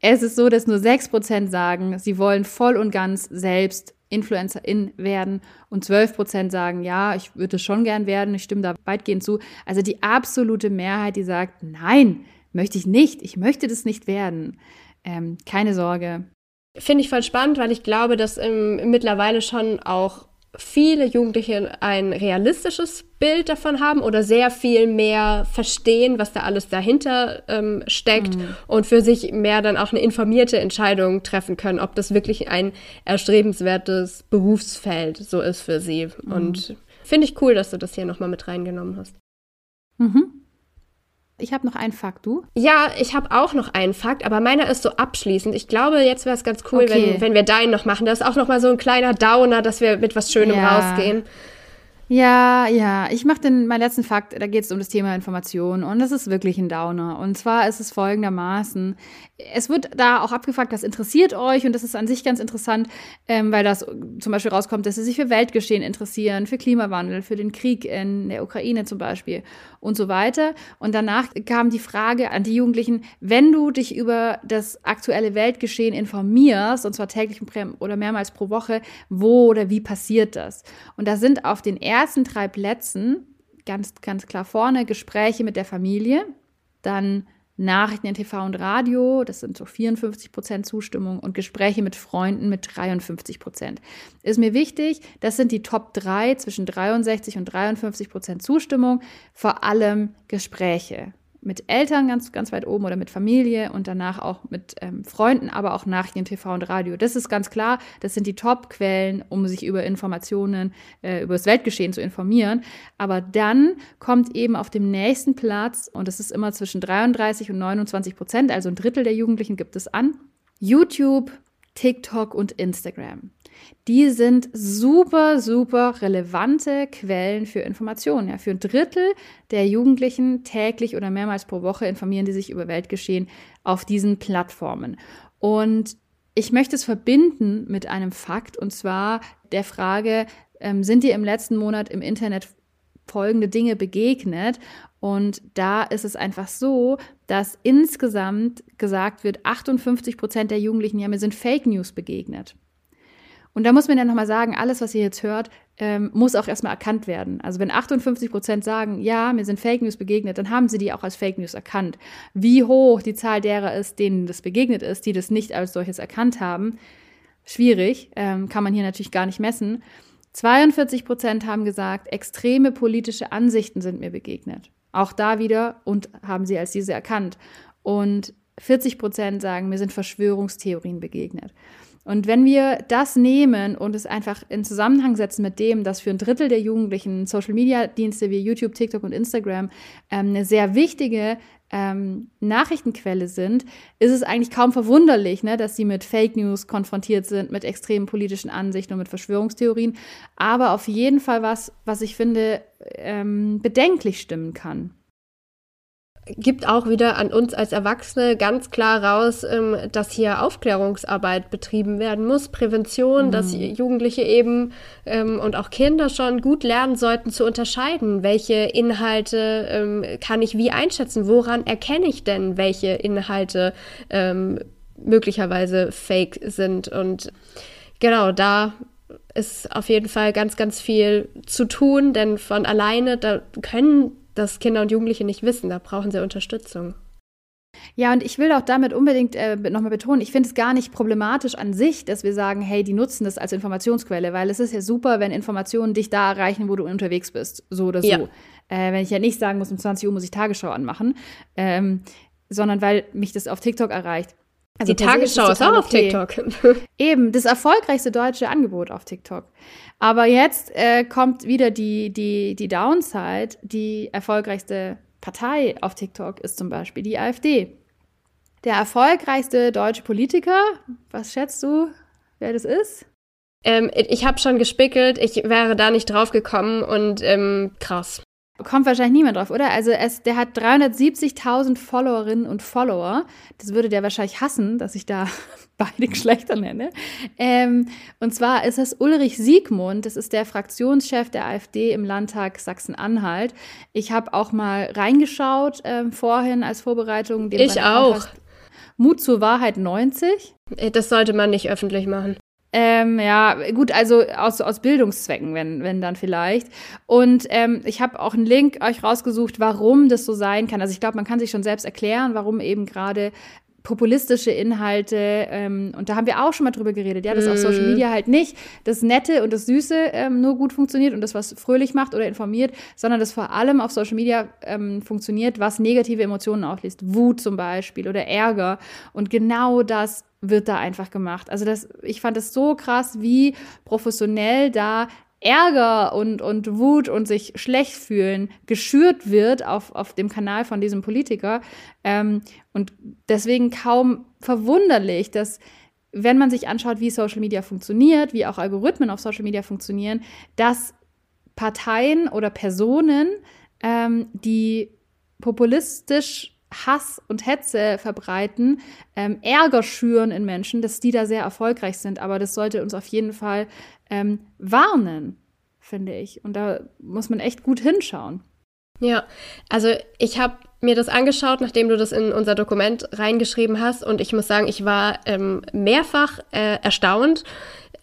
S1: Es ist so, dass nur 6% sagen, sie wollen voll und ganz selbst Influencerin werden und 12% sagen, ja, ich würde es schon gern werden, ich stimme da weitgehend zu. Also die absolute Mehrheit, die sagt, nein, möchte ich nicht, ich möchte das nicht werden. Ähm, keine Sorge.
S2: Finde ich voll spannend, weil ich glaube, dass ähm, mittlerweile schon auch viele Jugendliche ein realistisches Bild davon haben oder sehr viel mehr verstehen, was da alles dahinter ähm, steckt mhm. und für sich mehr dann auch eine informierte Entscheidung treffen können, ob das wirklich ein erstrebenswertes Berufsfeld so ist für sie. Mhm. Und finde ich cool, dass du das hier nochmal mit reingenommen hast.
S1: Mhm. Ich habe noch einen Fakt, du?
S2: Ja, ich habe auch noch einen Fakt, aber meiner ist so abschließend. Ich glaube, jetzt wäre es ganz cool, okay. wenn, wenn wir deinen noch machen. Das ist auch noch mal so ein kleiner Downer, dass wir mit was Schönem ja. rausgehen.
S1: Ja, ja, ich mache den meinen letzten Fakt, da geht es um das Thema Information und das ist wirklich ein Downer. Und zwar ist es folgendermaßen, es wird da auch abgefragt, was interessiert euch und das ist an sich ganz interessant, ähm, weil das zum Beispiel rauskommt, dass sie sich für Weltgeschehen interessieren, für Klimawandel, für den Krieg in der Ukraine zum Beispiel und so weiter. Und danach kam die Frage an die Jugendlichen, wenn du dich über das aktuelle Weltgeschehen informierst, und zwar täglich oder mehrmals pro Woche, wo oder wie passiert das? Und da sind auf den ersten drei Plätzen ganz, ganz klar vorne Gespräche mit der Familie, dann Nachrichten in TV und Radio, das sind so 54 Prozent Zustimmung und Gespräche mit Freunden mit 53 Prozent. Ist mir wichtig, das sind die Top 3 zwischen 63 und 53 Prozent Zustimmung, vor allem Gespräche mit Eltern ganz, ganz weit oben oder mit Familie und danach auch mit ähm, Freunden, aber auch Nachrichten, TV und Radio. Das ist ganz klar, das sind die Top-Quellen, um sich über Informationen, äh, über das Weltgeschehen zu informieren. Aber dann kommt eben auf dem nächsten Platz, und das ist immer zwischen 33 und 29 Prozent, also ein Drittel der Jugendlichen gibt es an, YouTube, TikTok und Instagram. Die sind super, super relevante Quellen für Informationen. Ja, für ein Drittel der Jugendlichen täglich oder mehrmals pro Woche informieren die sich über Weltgeschehen auf diesen Plattformen. Und ich möchte es verbinden mit einem Fakt, und zwar der Frage, ähm, sind dir im letzten Monat im Internet folgende Dinge begegnet? Und da ist es einfach so, dass insgesamt gesagt wird, 58 Prozent der Jugendlichen, ja, mir sind Fake News begegnet. Und da muss man ja nochmal sagen, alles, was ihr jetzt hört, ähm, muss auch erstmal erkannt werden. Also wenn 58 Prozent sagen, ja, mir sind Fake News begegnet, dann haben sie die auch als Fake News erkannt. Wie hoch die Zahl derer ist, denen das begegnet ist, die das nicht als solches erkannt haben, schwierig, ähm, kann man hier natürlich gar nicht messen. 42 Prozent haben gesagt, extreme politische Ansichten sind mir begegnet. Auch da wieder und haben sie als diese erkannt. Und 40 Prozent sagen, mir sind Verschwörungstheorien begegnet. Und wenn wir das nehmen und es einfach in Zusammenhang setzen mit dem, dass für ein Drittel der Jugendlichen Social-Media-Dienste wie YouTube, TikTok und Instagram ähm, eine sehr wichtige ähm, Nachrichtenquelle sind, ist es eigentlich kaum verwunderlich, ne, dass sie mit Fake News konfrontiert sind, mit extremen politischen Ansichten und mit Verschwörungstheorien. Aber auf jeden Fall was, was ich finde, ähm, bedenklich stimmen kann
S2: gibt auch wieder an uns als Erwachsene ganz klar raus, ähm, dass hier Aufklärungsarbeit betrieben werden muss, Prävention, mhm. dass Jugendliche eben ähm, und auch Kinder schon gut lernen sollten zu unterscheiden, welche Inhalte ähm, kann ich wie einschätzen, woran erkenne ich denn, welche Inhalte möglicherweise fake sind und genau da ist auf jeden Fall ganz, ganz viel zu tun, denn von alleine, da können das Kinder und Jugendliche nicht wissen. Da brauchen sie Unterstützung.
S1: Ja, und ich will auch damit unbedingt äh, nochmal betonen, ich finde es gar nicht problematisch an sich, dass wir sagen, hey, die nutzen das als Informationsquelle, weil es ist ja super, wenn Informationen dich da erreichen, wo du unterwegs bist, so oder so. Ja. Äh, wenn ich ja nicht sagen muss, um 20 Uhr muss ich Tagesschau anmachen, ähm, sondern weil mich das auf TikTok erreicht.
S2: Also die Tagesschau ist, ist auch auf okay. TikTok.
S1: Eben, das erfolgreichste deutsche Angebot auf TikTok. Aber jetzt äh, kommt wieder die, die, die Downside. Die erfolgreichste Partei auf TikTok ist zum Beispiel die AfD. Der erfolgreichste deutsche Politiker, was schätzt du, wer das ist?
S2: Ähm, ich habe schon gespickelt, ich wäre da nicht drauf gekommen und ähm, krass.
S1: Kommt wahrscheinlich niemand drauf, oder? Also es, der hat 370.000 Followerinnen und Follower. Das würde der wahrscheinlich hassen, dass ich da beide Geschlechter nenne. Ähm, und zwar ist es Ulrich Siegmund, das ist der Fraktionschef der AfD im Landtag Sachsen-Anhalt. Ich habe auch mal reingeschaut ähm, vorhin als Vorbereitung.
S2: ich auch.
S1: Mut zur Wahrheit 90.
S2: Äh, das sollte man nicht öffentlich machen.
S1: Ähm, ja, gut, also aus, aus Bildungszwecken, wenn, wenn dann vielleicht. Und ähm, ich habe auch einen Link euch rausgesucht, warum das so sein kann. Also ich glaube, man kann sich schon selbst erklären, warum eben gerade populistische Inhalte, ähm, und da haben wir auch schon mal drüber geredet, ja, dass mm. auf Social Media halt nicht das Nette und das Süße ähm, nur gut funktioniert und das, was fröhlich macht oder informiert, sondern das vor allem auf Social Media ähm, funktioniert, was negative Emotionen auslöst. Wut zum Beispiel oder Ärger. Und genau das wird da einfach gemacht. Also das, ich fand es so krass, wie professionell da Ärger und, und Wut und sich schlecht fühlen geschürt wird auf, auf dem Kanal von diesem Politiker. Ähm, und deswegen kaum verwunderlich, dass wenn man sich anschaut, wie Social Media funktioniert, wie auch Algorithmen auf Social Media funktionieren, dass Parteien oder Personen, ähm, die populistisch Hass und Hetze verbreiten, ähm, Ärger schüren in Menschen, dass die da sehr erfolgreich sind. Aber das sollte uns auf jeden Fall ähm, warnen, finde ich. Und da muss man echt gut hinschauen.
S2: Ja, also ich habe mir das angeschaut, nachdem du das in unser Dokument reingeschrieben hast. Und ich muss sagen, ich war ähm, mehrfach äh, erstaunt.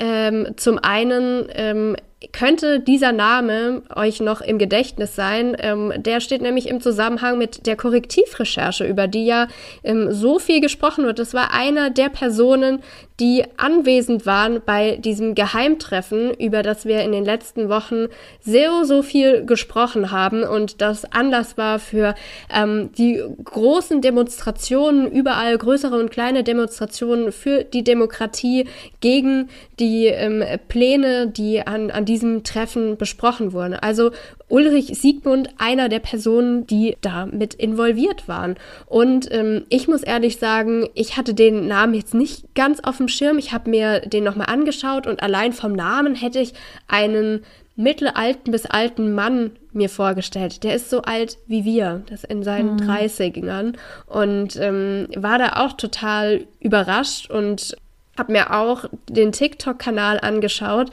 S2: Ähm, zum einen ähm, könnte dieser Name euch noch im Gedächtnis sein. Ähm, der steht nämlich im Zusammenhang mit der Korrektivrecherche, über die ja ähm, so viel gesprochen wird. Das war einer der Personen, die anwesend waren bei diesem Geheimtreffen, über das wir in den letzten Wochen so, so viel gesprochen haben und das Anlass war für ähm, die großen Demonstrationen, überall größere und kleine Demonstrationen für die Demokratie gegen die ähm, Pläne, die an, an diesem Treffen besprochen wurden. Also Ulrich Siegmund einer der Personen, die da mit involviert waren. Und ähm, ich muss ehrlich sagen, ich hatte den Namen jetzt nicht ganz auf dem Schirm. Ich habe mir den nochmal angeschaut und allein vom Namen hätte ich einen mittelalten bis alten Mann mir vorgestellt. Der ist so alt wie wir, das in seinen mhm. 30ern und ähm, war da auch total überrascht und habe mir auch den TikTok-Kanal angeschaut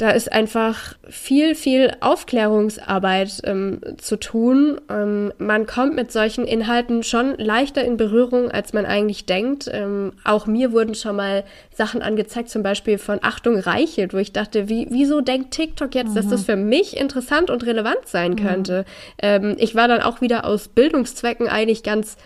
S2: da ist einfach viel, viel Aufklärungsarbeit ähm, zu tun. Ähm, man kommt mit solchen Inhalten schon leichter in Berührung, als man eigentlich denkt. Ähm, auch mir wurden schon mal Sachen angezeigt, zum Beispiel von Achtung Reichelt, wo ich dachte, wie, wieso denkt TikTok jetzt, mhm. dass das mhm. für mich interessant und relevant sein könnte? Mhm. ich war dann auch wieder aus Bildungszwecken eigentlich ganz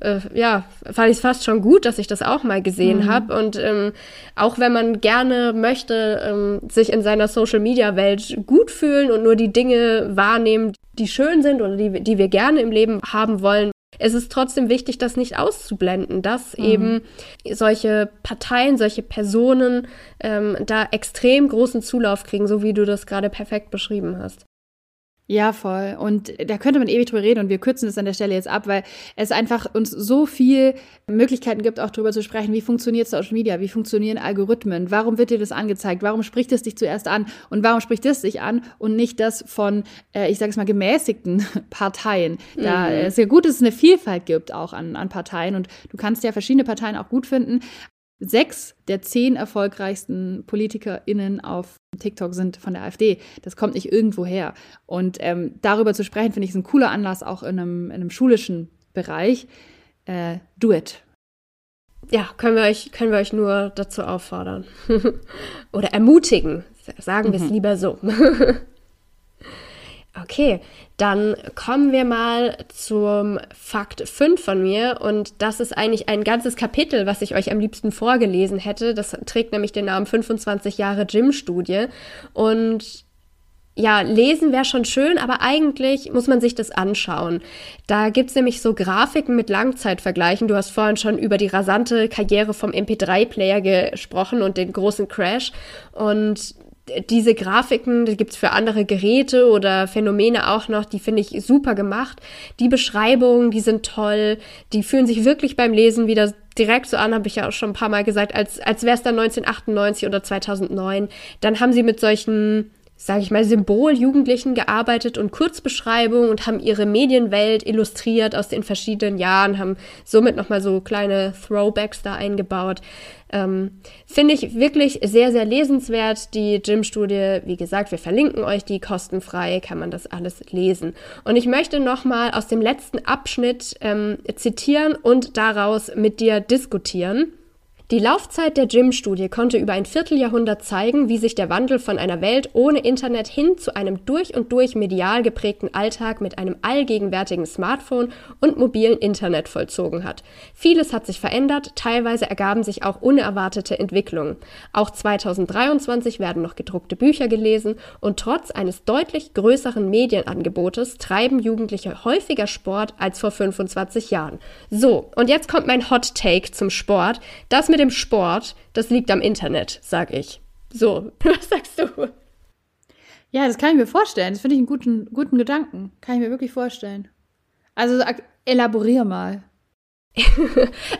S2: äh, ja, fand ich es fast schon gut, dass ich das auch mal gesehen mhm. habe. Und ähm, auch wenn man gerne möchte, ähm, sich in seiner Social-Media-Welt gut fühlen und nur die Dinge wahrnehmen, die schön sind oder die, die wir gerne im Leben haben wollen, es ist trotzdem wichtig, das nicht auszublenden, dass mhm. eben solche Parteien, solche Personen ähm, da extrem großen Zulauf kriegen, so wie du das gerade perfekt beschrieben hast.
S1: Ja, voll. Und da könnte man ewig drüber reden und wir kürzen es an der Stelle jetzt ab, weil es einfach uns so viel Möglichkeiten gibt, auch darüber zu sprechen, wie funktioniert Social Media, wie funktionieren Algorithmen, warum wird dir das angezeigt, warum spricht es dich zuerst an und warum spricht es dich an und nicht das von, äh, ich sage es mal, gemäßigten Parteien. Da mhm. es ja gut, dass es eine Vielfalt gibt auch an, an Parteien und du kannst ja verschiedene Parteien auch gut finden, Sechs der zehn erfolgreichsten PolitikerInnen auf TikTok sind von der AfD. Das kommt nicht irgendwo her. Und ähm, darüber zu sprechen, finde ich, ist ein cooler Anlass, auch in einem, in einem schulischen Bereich. Äh, do it.
S2: Ja, können wir euch, können wir euch nur dazu auffordern. Oder ermutigen. Sagen wir es mhm. lieber so. Okay, dann kommen wir mal zum Fakt 5 von mir und das ist eigentlich ein ganzes Kapitel, was ich euch am liebsten vorgelesen hätte. Das trägt nämlich den Namen 25 Jahre Gym-Studie und ja, lesen wäre schon schön, aber eigentlich muss man sich das anschauen. Da gibt es nämlich so Grafiken mit Langzeitvergleichen. Du hast vorhin schon über die rasante Karriere vom MP3-Player gesprochen und den großen Crash. Und diese Grafiken, die gibt es für andere Geräte oder Phänomene auch noch, die finde ich super gemacht. Die Beschreibungen, die sind toll, die fühlen sich wirklich beim Lesen wieder direkt so an, habe ich ja auch schon ein paar Mal gesagt, als, als wäre es dann 1998 oder 2009. Dann haben sie mit solchen sage ich mal, Symbol-Jugendlichen gearbeitet und Kurzbeschreibungen und haben ihre Medienwelt illustriert aus den verschiedenen Jahren, haben somit nochmal so kleine Throwbacks da eingebaut. Ähm, Finde ich wirklich sehr, sehr lesenswert. Die Gym-Studie, wie gesagt, wir verlinken euch die kostenfrei, kann man das alles lesen. Und ich möchte nochmal aus dem letzten Abschnitt ähm, zitieren und daraus mit dir diskutieren. Die Laufzeit der Gym-Studie konnte über ein Vierteljahrhundert zeigen, wie sich der Wandel von einer Welt ohne Internet hin zu einem durch und durch medial geprägten Alltag mit einem allgegenwärtigen Smartphone und mobilen Internet vollzogen hat. Vieles hat sich verändert, teilweise ergaben sich auch unerwartete Entwicklungen. Auch 2023 werden noch gedruckte Bücher gelesen und trotz eines deutlich größeren Medienangebotes treiben Jugendliche häufiger Sport als vor 25 Jahren. So, und jetzt kommt mein Hot Take zum Sport. Das mit mit dem Sport, das liegt am Internet, sag ich. So, was sagst du?
S1: Ja, das kann ich mir vorstellen. Das finde ich einen guten, guten Gedanken. Kann ich mir wirklich vorstellen. Also elaborier mal.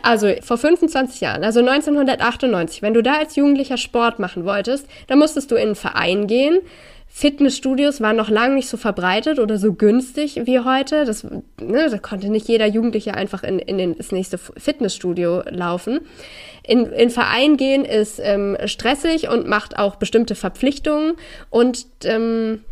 S2: also vor 25 Jahren, also 1998, wenn du da als Jugendlicher Sport machen wolltest, dann musstest du in einen Verein gehen, Fitnessstudios waren noch lange nicht so verbreitet oder so günstig wie heute. Das, ne, da konnte nicht jeder Jugendliche einfach in, in den, das nächste Fitnessstudio laufen. In, in Verein gehen ist ähm, stressig und macht auch bestimmte Verpflichtungen und ähm,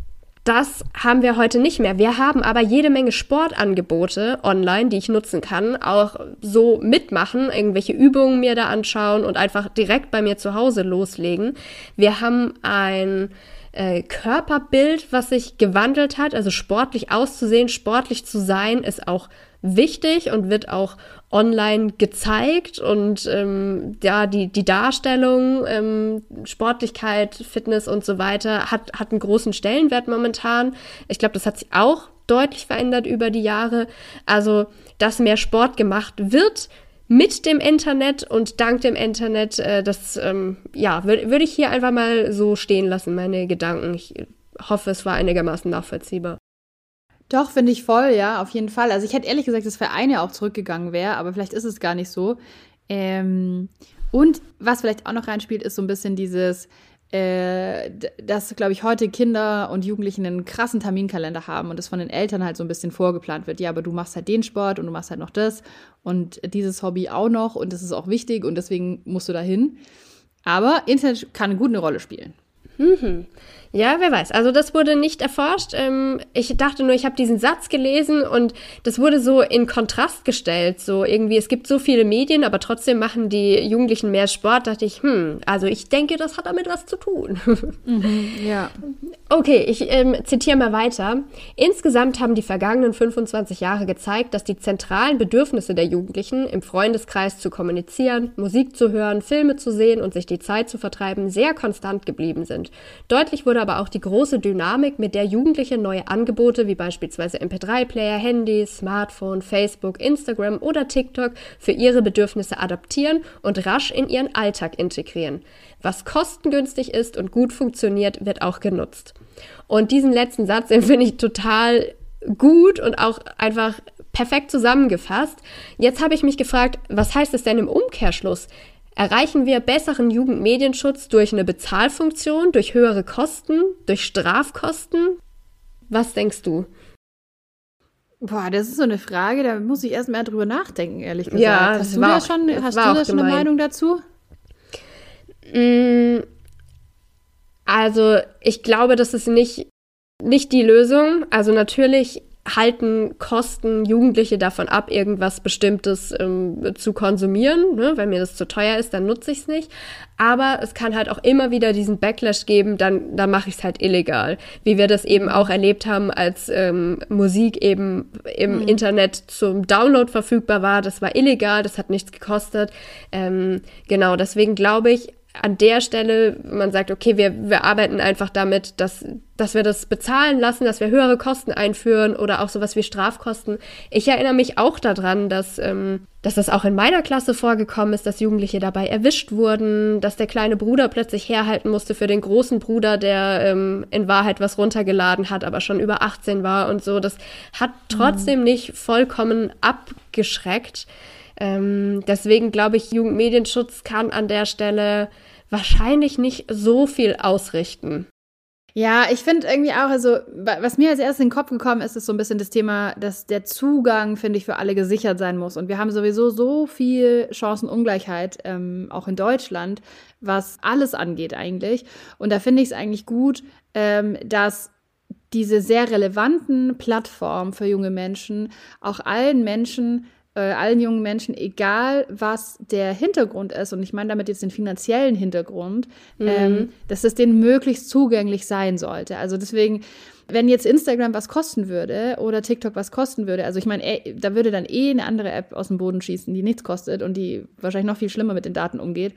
S2: das haben wir heute nicht mehr. Wir haben aber jede Menge Sportangebote online, die ich nutzen kann, auch so mitmachen, irgendwelche Übungen mir da anschauen und einfach direkt bei mir zu Hause loslegen. Wir haben ein äh, Körperbild, was sich gewandelt hat, also sportlich auszusehen, sportlich zu sein, ist auch wichtig und wird auch online gezeigt und ähm, ja, die, die Darstellung, ähm, Sportlichkeit, Fitness und so weiter hat, hat einen großen Stellenwert momentan. Ich glaube, das hat sich auch deutlich verändert über die Jahre. Also, dass mehr Sport gemacht wird mit dem Internet und dank dem Internet, äh, das ähm, ja, würde würd ich hier einfach mal so stehen lassen, meine Gedanken. Ich hoffe, es war einigermaßen nachvollziehbar.
S1: Doch, finde ich voll, ja, auf jeden Fall. Also ich hätte ehrlich gesagt, dass Vereine auch zurückgegangen wäre, aber vielleicht ist es gar nicht so. Ähm, und was vielleicht auch noch reinspielt, ist so ein bisschen dieses, äh, dass, glaube ich, heute Kinder und Jugendliche einen krassen Terminkalender haben und es von den Eltern halt so ein bisschen vorgeplant wird. Ja, aber du machst halt den Sport und du machst halt noch das und dieses Hobby auch noch und das ist auch wichtig und deswegen musst du da hin. Aber Internet kann gut eine Rolle spielen.
S2: Mhm. Ja, wer weiß. Also das wurde nicht erforscht. Ähm, ich dachte nur, ich habe diesen Satz gelesen und das wurde so in Kontrast gestellt. So irgendwie, es gibt so viele Medien, aber trotzdem machen die Jugendlichen mehr Sport. Da dachte ich, hm, also ich denke, das hat damit was zu tun.
S1: Mhm, ja.
S2: Okay, ich ähm, zitiere mal weiter. Insgesamt haben die vergangenen 25 Jahre gezeigt, dass die zentralen Bedürfnisse der Jugendlichen, im Freundeskreis zu kommunizieren, Musik zu hören, Filme zu sehen und sich die Zeit zu vertreiben, sehr konstant geblieben sind. Deutlich wurde aber auch die große Dynamik, mit der Jugendliche neue Angebote wie beispielsweise MP3-Player, Handys, Smartphone, Facebook, Instagram oder TikTok für ihre Bedürfnisse adaptieren und rasch in ihren Alltag integrieren. Was kostengünstig ist und gut funktioniert, wird auch genutzt. Und diesen letzten Satz, den finde ich total gut und auch einfach perfekt zusammengefasst. Jetzt habe ich mich gefragt, was heißt es denn im Umkehrschluss? Erreichen wir besseren Jugendmedienschutz durch eine Bezahlfunktion, durch höhere Kosten, durch Strafkosten? Was denkst du?
S1: Boah, das ist so eine Frage, da muss ich erst mal drüber nachdenken, ehrlich gesagt. Ja, hast du da schon, hast du da schon eine Meinung dazu?
S2: Mm, also, ich glaube, das ist nicht, nicht die Lösung. Also natürlich halten Kosten Jugendliche davon ab, irgendwas Bestimmtes ähm, zu konsumieren. Ne? Wenn mir das zu teuer ist, dann nutze ich es nicht. Aber es kann halt auch immer wieder diesen Backlash geben, dann, dann mache ich es halt illegal. Wie wir das eben auch erlebt haben, als ähm, Musik eben im mhm. Internet zum Download verfügbar war. Das war illegal, das hat nichts gekostet. Ähm, genau, deswegen glaube ich, an der Stelle, man sagt, okay, wir, wir arbeiten einfach damit, dass, dass wir das bezahlen lassen, dass wir höhere Kosten einführen oder auch sowas wie Strafkosten. Ich erinnere mich auch daran, dass, ähm, dass das auch in meiner Klasse vorgekommen ist, dass Jugendliche dabei erwischt wurden, dass der kleine Bruder plötzlich herhalten musste für den großen Bruder, der ähm, in Wahrheit was runtergeladen hat, aber schon über 18 war und so. Das hat trotzdem mhm. nicht vollkommen abgeschreckt. Ähm, deswegen glaube ich, Jugendmedienschutz kann an der Stelle wahrscheinlich nicht so viel ausrichten.
S1: Ja, ich finde irgendwie auch, also was mir als erstes in den Kopf gekommen ist, ist so ein bisschen das Thema, dass der Zugang, finde ich, für alle gesichert sein muss. Und wir haben sowieso so viel Chancenungleichheit, ähm, auch in Deutschland, was alles angeht eigentlich. Und da finde ich es eigentlich gut, ähm, dass diese sehr relevanten Plattformen für junge Menschen auch allen Menschen äh, allen jungen Menschen, egal was der Hintergrund ist, und ich meine damit jetzt den finanziellen Hintergrund, mhm. ähm, dass es denen möglichst zugänglich sein sollte. Also deswegen, wenn jetzt Instagram was kosten würde oder TikTok was kosten würde, also ich meine, da würde dann eh eine andere App aus dem Boden schießen, die nichts kostet und die wahrscheinlich noch viel schlimmer mit den Daten umgeht.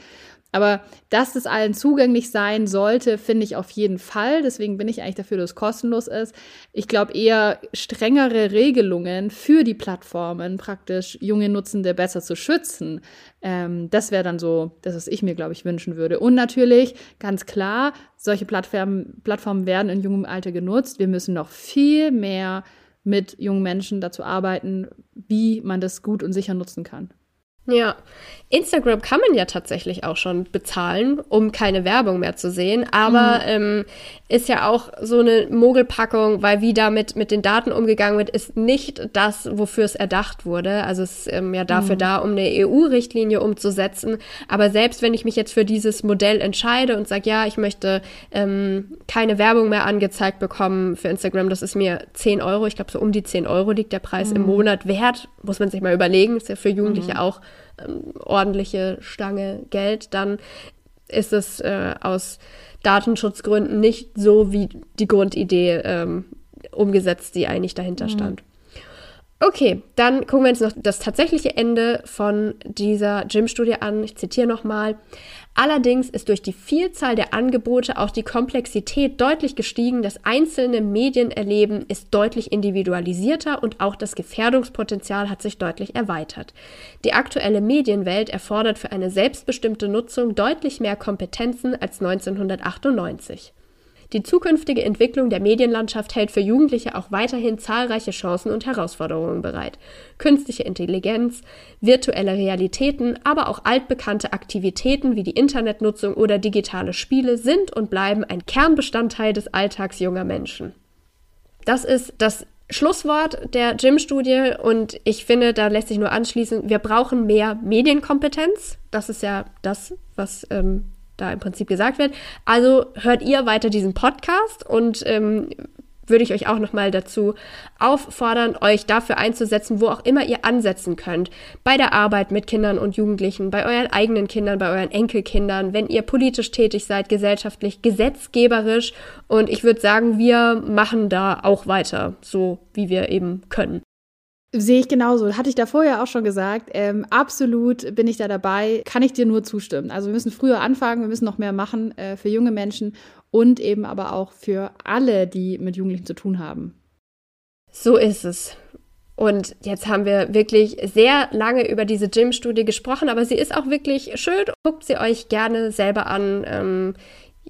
S1: Aber dass es allen zugänglich sein sollte, finde ich auf jeden Fall. Deswegen bin ich eigentlich dafür, dass es kostenlos ist. Ich glaube eher strengere Regelungen für die Plattformen, praktisch junge Nutzende besser zu schützen. Ähm, das wäre dann so, das, was ich mir, glaube ich, wünschen würde. Und natürlich, ganz klar, solche Plattformen, Plattformen werden in jungem Alter genutzt. Wir müssen noch viel mehr mit jungen Menschen dazu arbeiten, wie man das gut und sicher nutzen kann.
S2: Ja, Instagram kann man ja tatsächlich auch schon bezahlen, um keine Werbung mehr zu sehen. Aber mhm. ähm, ist ja auch so eine Mogelpackung, weil wie damit mit den Daten umgegangen wird, ist nicht das, wofür es erdacht wurde. Also es ist ähm, ja dafür mhm. da, um eine EU-Richtlinie umzusetzen. Aber selbst wenn ich mich jetzt für dieses Modell entscheide und sage, ja, ich möchte ähm, keine Werbung mehr angezeigt bekommen für Instagram, das ist mir 10 Euro, ich glaube so um die 10 Euro liegt der Preis mhm. im Monat wert, muss man sich mal überlegen, ist ja für Jugendliche mhm. auch ähm, ordentliche Stange Geld, dann ist es äh, aus Datenschutzgründen nicht so wie die Grundidee ähm, umgesetzt, die eigentlich dahinter mhm. stand. Okay, dann gucken wir uns noch das tatsächliche Ende von dieser Gym-Studie an. Ich zitiere nochmal. Allerdings ist durch die Vielzahl der Angebote auch die Komplexität deutlich gestiegen. Das einzelne Medienerleben ist deutlich individualisierter und auch das Gefährdungspotenzial hat sich deutlich erweitert. Die aktuelle Medienwelt erfordert für eine selbstbestimmte Nutzung deutlich mehr Kompetenzen als 1998. Die zukünftige Entwicklung der Medienlandschaft hält für Jugendliche auch weiterhin zahlreiche Chancen und Herausforderungen bereit. Künstliche Intelligenz, virtuelle Realitäten, aber auch altbekannte Aktivitäten wie die Internetnutzung oder digitale Spiele sind und bleiben ein Kernbestandteil des Alltags junger Menschen. Das ist das Schlusswort der Gym-Studie und ich finde, da lässt sich nur anschließen, wir brauchen mehr Medienkompetenz. Das ist ja das, was ähm, da im Prinzip gesagt wird. Also hört ihr weiter diesen Podcast und ähm, würde ich euch auch nochmal dazu auffordern, euch dafür einzusetzen, wo auch immer ihr ansetzen könnt. Bei der Arbeit mit Kindern und Jugendlichen, bei euren eigenen Kindern, bei euren Enkelkindern, wenn ihr politisch tätig seid, gesellschaftlich, gesetzgeberisch. Und ich würde sagen, wir machen da auch weiter, so wie wir eben können.
S1: Sehe ich genauso. Hatte ich da vorher auch schon gesagt. Ähm, absolut bin ich da dabei. Kann ich dir nur zustimmen. Also wir müssen früher anfangen, wir müssen noch mehr machen äh, für junge Menschen und eben aber auch für alle, die mit Jugendlichen zu tun haben.
S2: So ist es. Und jetzt haben wir wirklich sehr lange über diese Gym-Studie gesprochen, aber sie ist auch wirklich schön. Guckt sie euch gerne selber an. Ähm,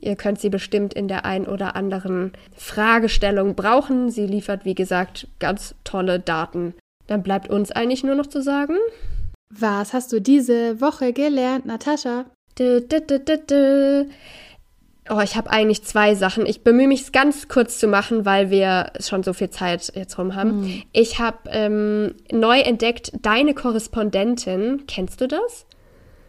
S2: Ihr könnt sie bestimmt in der ein oder anderen Fragestellung brauchen. Sie liefert, wie gesagt, ganz tolle Daten dann bleibt uns eigentlich nur noch zu sagen.
S1: Was hast du diese Woche gelernt, Natascha?
S2: Du, du, du, oh, ich habe eigentlich zwei Sachen. Ich bemühe mich, es ganz kurz zu machen, weil wir schon so viel Zeit jetzt rum haben. Mhm. Ich habe ähm, neu entdeckt, deine Korrespondentin. Kennst du das?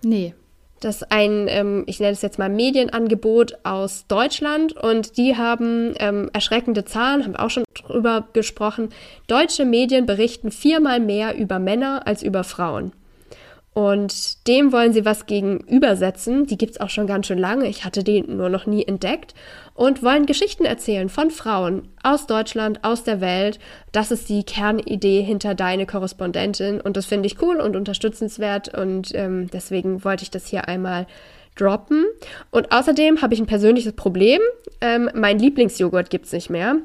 S1: Nee.
S2: Das ist ein, ähm, ich nenne es jetzt mal Medienangebot aus Deutschland und die haben ähm, erschreckende Zahlen, haben auch schon drüber gesprochen. Deutsche Medien berichten viermal mehr über Männer als über Frauen. Und dem wollen sie was gegenübersetzen. Die gibt es auch schon ganz schön lange. Ich hatte die nur noch nie entdeckt. Und wollen Geschichten erzählen von Frauen aus Deutschland, aus der Welt. Das ist die Kernidee hinter Deine Korrespondentin. Und das finde ich cool und unterstützenswert. Und ähm, deswegen wollte ich das hier einmal droppen. Und außerdem habe ich ein persönliches Problem. Ähm, mein Lieblingsjoghurt gibt es nicht mehr.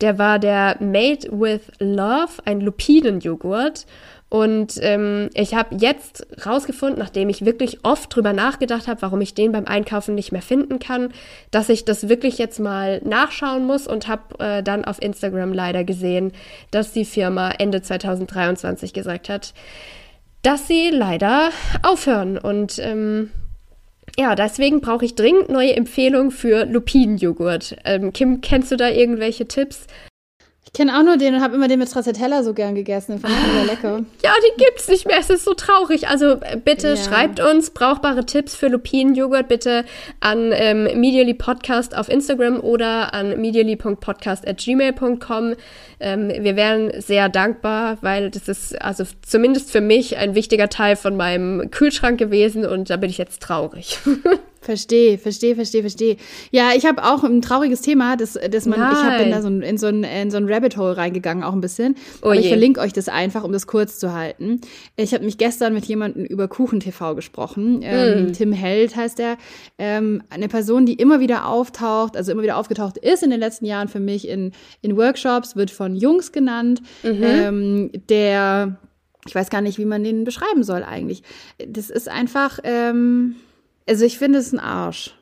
S2: Der war der Made with Love, ein Lupinenjoghurt. Und ähm, ich habe jetzt rausgefunden, nachdem ich wirklich oft drüber nachgedacht habe, warum ich den beim Einkaufen nicht mehr finden kann, dass ich das wirklich jetzt mal nachschauen muss und habe äh, dann auf Instagram leider gesehen, dass die Firma Ende 2023 gesagt hat, dass sie leider aufhören. Und ähm, ja, deswegen brauche ich dringend neue Empfehlungen für Lupinenjoghurt. Ähm, Kim, kennst du da irgendwelche Tipps?
S1: Ich kenne auch nur den und habe immer den mit Stracciatella so gern gegessen. Fand ich wieder lecker.
S2: Ja, die gibt's nicht mehr. Es ist so traurig. Also äh, bitte ja. schreibt uns brauchbare Tipps für Lupinenjoghurt bitte an ähm, Medially Podcast auf Instagram oder an medially.podcast@gmail.com. Ähm, wir wären sehr dankbar, weil das ist also zumindest für mich ein wichtiger Teil von meinem Kühlschrank gewesen und da bin ich jetzt traurig.
S1: Verstehe, verstehe, verstehe, verstehe. Ja, ich habe auch ein trauriges Thema, dass, dass man, Nein. ich habe da so ein, in, so ein, in so ein Rabbit Hole reingegangen, auch ein bisschen. Oh Aber je. ich verlinke euch das einfach, um das kurz zu halten. Ich habe mich gestern mit jemandem über Kuchen-TV gesprochen. Ähm, mm. Tim Held heißt er. Ähm, eine Person, die immer wieder auftaucht, also immer wieder aufgetaucht ist in den letzten Jahren für mich in, in Workshops, wird von Jungs genannt. Mhm. Ähm, der, ich weiß gar nicht, wie man den beschreiben soll eigentlich. Das ist einfach, ähm, also ich finde es ein Arsch.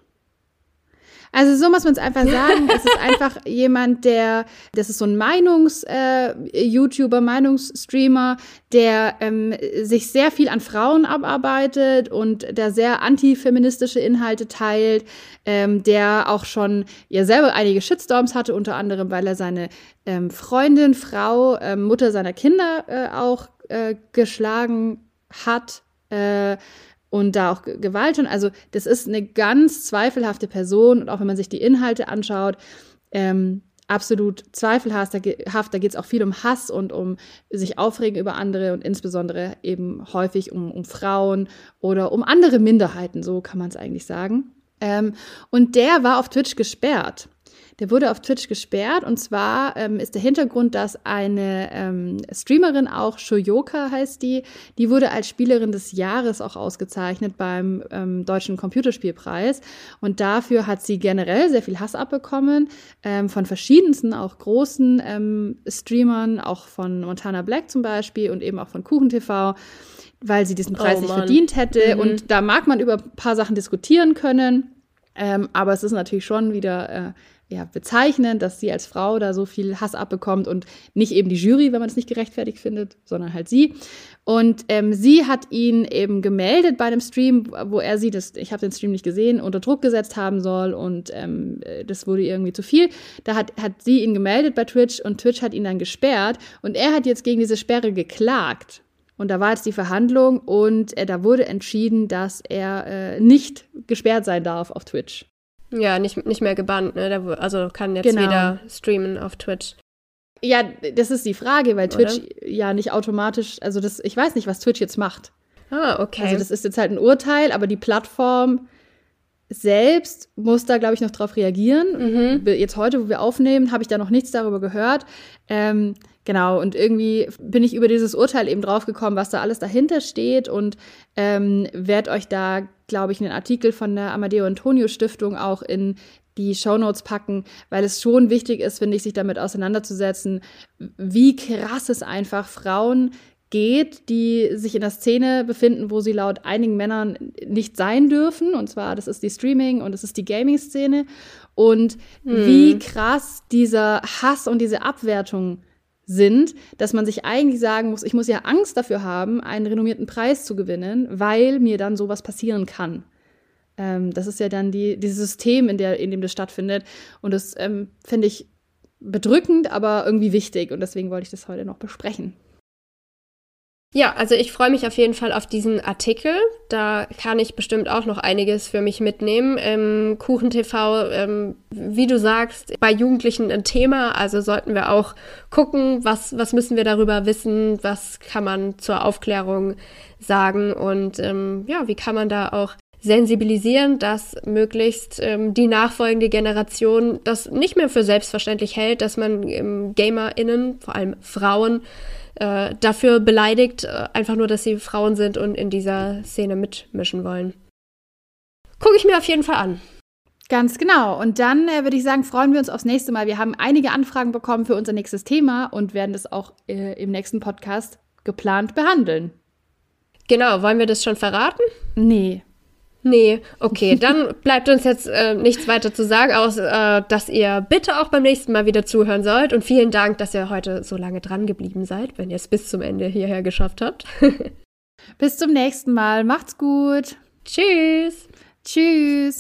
S1: Also so muss man es einfach sagen. es ist einfach jemand, der, das ist so ein Meinungs-YouTuber, äh, Meinungsstreamer, der ähm, sich sehr viel an Frauen abarbeitet und der sehr antifeministische Inhalte teilt, ähm, der auch schon ja selber einige Shitstorms hatte, unter anderem, weil er seine ähm, Freundin, Frau, ähm, Mutter seiner Kinder äh, auch äh, geschlagen hat. Und da auch Gewalt schon. Also das ist eine ganz zweifelhafte Person und auch wenn man sich die Inhalte anschaut, ähm, absolut zweifelhaft. Da, da geht es auch viel um Hass und um sich aufregen über andere und insbesondere eben häufig um, um Frauen oder um andere Minderheiten, so kann man es eigentlich sagen. Ähm, und der war auf Twitch gesperrt. Der wurde auf Twitch gesperrt und zwar ähm, ist der Hintergrund, dass eine ähm, Streamerin auch, Shoyoka heißt die, die wurde als Spielerin des Jahres auch ausgezeichnet beim ähm, Deutschen Computerspielpreis und dafür hat sie generell sehr viel Hass abbekommen ähm, von verschiedensten, auch großen ähm, Streamern, auch von Montana Black zum Beispiel und eben auch von KuchenTV weil sie diesen Preis oh, nicht verdient hätte. Mhm. Und da mag man über ein paar Sachen diskutieren können. Ähm, aber es ist natürlich schon wieder äh, ja, bezeichnend, dass sie als Frau da so viel Hass abbekommt und nicht eben die Jury, wenn man es nicht gerechtfertigt findet, sondern halt sie. Und ähm, sie hat ihn eben gemeldet bei einem Stream, wo er sie, das, ich habe den Stream nicht gesehen, unter Druck gesetzt haben soll und ähm, das wurde irgendwie zu viel. Da hat, hat sie ihn gemeldet bei Twitch und Twitch hat ihn dann gesperrt und er hat jetzt gegen diese Sperre geklagt. Und da war jetzt die Verhandlung und äh, da wurde entschieden, dass er äh, nicht gesperrt sein darf auf Twitch.
S2: Ja, nicht, nicht mehr gebannt, ne? Also kann jetzt genau. wieder streamen auf Twitch.
S1: Ja, das ist die Frage, weil Twitch Oder? ja nicht automatisch, also das, ich weiß nicht, was Twitch jetzt macht.
S2: Ah, okay.
S1: Also das ist jetzt halt ein Urteil, aber die Plattform selbst muss da, glaube ich, noch drauf reagieren. Mhm. Jetzt heute, wo wir aufnehmen, habe ich da noch nichts darüber gehört. Ähm, genau, und irgendwie bin ich über dieses Urteil eben draufgekommen, was da alles dahinter steht und ähm, werde euch da, glaube ich, einen Artikel von der Amadeo Antonio Stiftung auch in die Shownotes packen, weil es schon wichtig ist, finde ich, sich damit auseinanderzusetzen, wie krass es einfach Frauen geht, die sich in der Szene befinden, wo sie laut einigen Männern nicht sein dürfen. Und zwar, das ist die Streaming- und das ist die Gaming-Szene. Und hm. wie krass dieser Hass und diese Abwertung sind, dass man sich eigentlich sagen muss, ich muss ja Angst dafür haben, einen renommierten Preis zu gewinnen, weil mir dann sowas passieren kann. Ähm, das ist ja dann die, dieses System, in, der, in dem das stattfindet. Und das ähm, finde ich bedrückend, aber irgendwie wichtig. Und deswegen wollte ich das heute noch besprechen.
S2: Ja, also ich freue mich auf jeden Fall auf diesen Artikel. Da kann ich bestimmt auch noch einiges für mich mitnehmen. Ähm, KuchenTV, ähm, wie du sagst, bei Jugendlichen ein Thema. Also sollten wir auch gucken, was, was müssen wir darüber wissen, was kann man zur Aufklärung sagen und ähm, ja, wie kann man da auch sensibilisieren, dass möglichst ähm, die nachfolgende Generation das nicht mehr für selbstverständlich hält, dass man ähm, GamerInnen, vor allem Frauen, äh, dafür beleidigt, äh, einfach nur, dass sie Frauen sind und in dieser Szene mitmischen wollen. Gucke ich mir auf jeden Fall an.
S1: Ganz genau. Und dann äh, würde ich sagen, freuen wir uns aufs nächste Mal. Wir haben einige Anfragen bekommen für unser nächstes Thema und werden das auch äh, im nächsten Podcast geplant behandeln.
S2: Genau, wollen wir das schon verraten?
S1: Nee.
S2: Nee, okay, dann bleibt uns jetzt äh, nichts weiter zu sagen, außer äh, dass ihr bitte auch beim nächsten Mal wieder zuhören sollt. Und vielen Dank, dass ihr heute so lange dran geblieben seid, wenn ihr es bis zum Ende hierher geschafft habt.
S1: bis zum nächsten Mal. Macht's gut.
S2: Tschüss.
S1: Tschüss.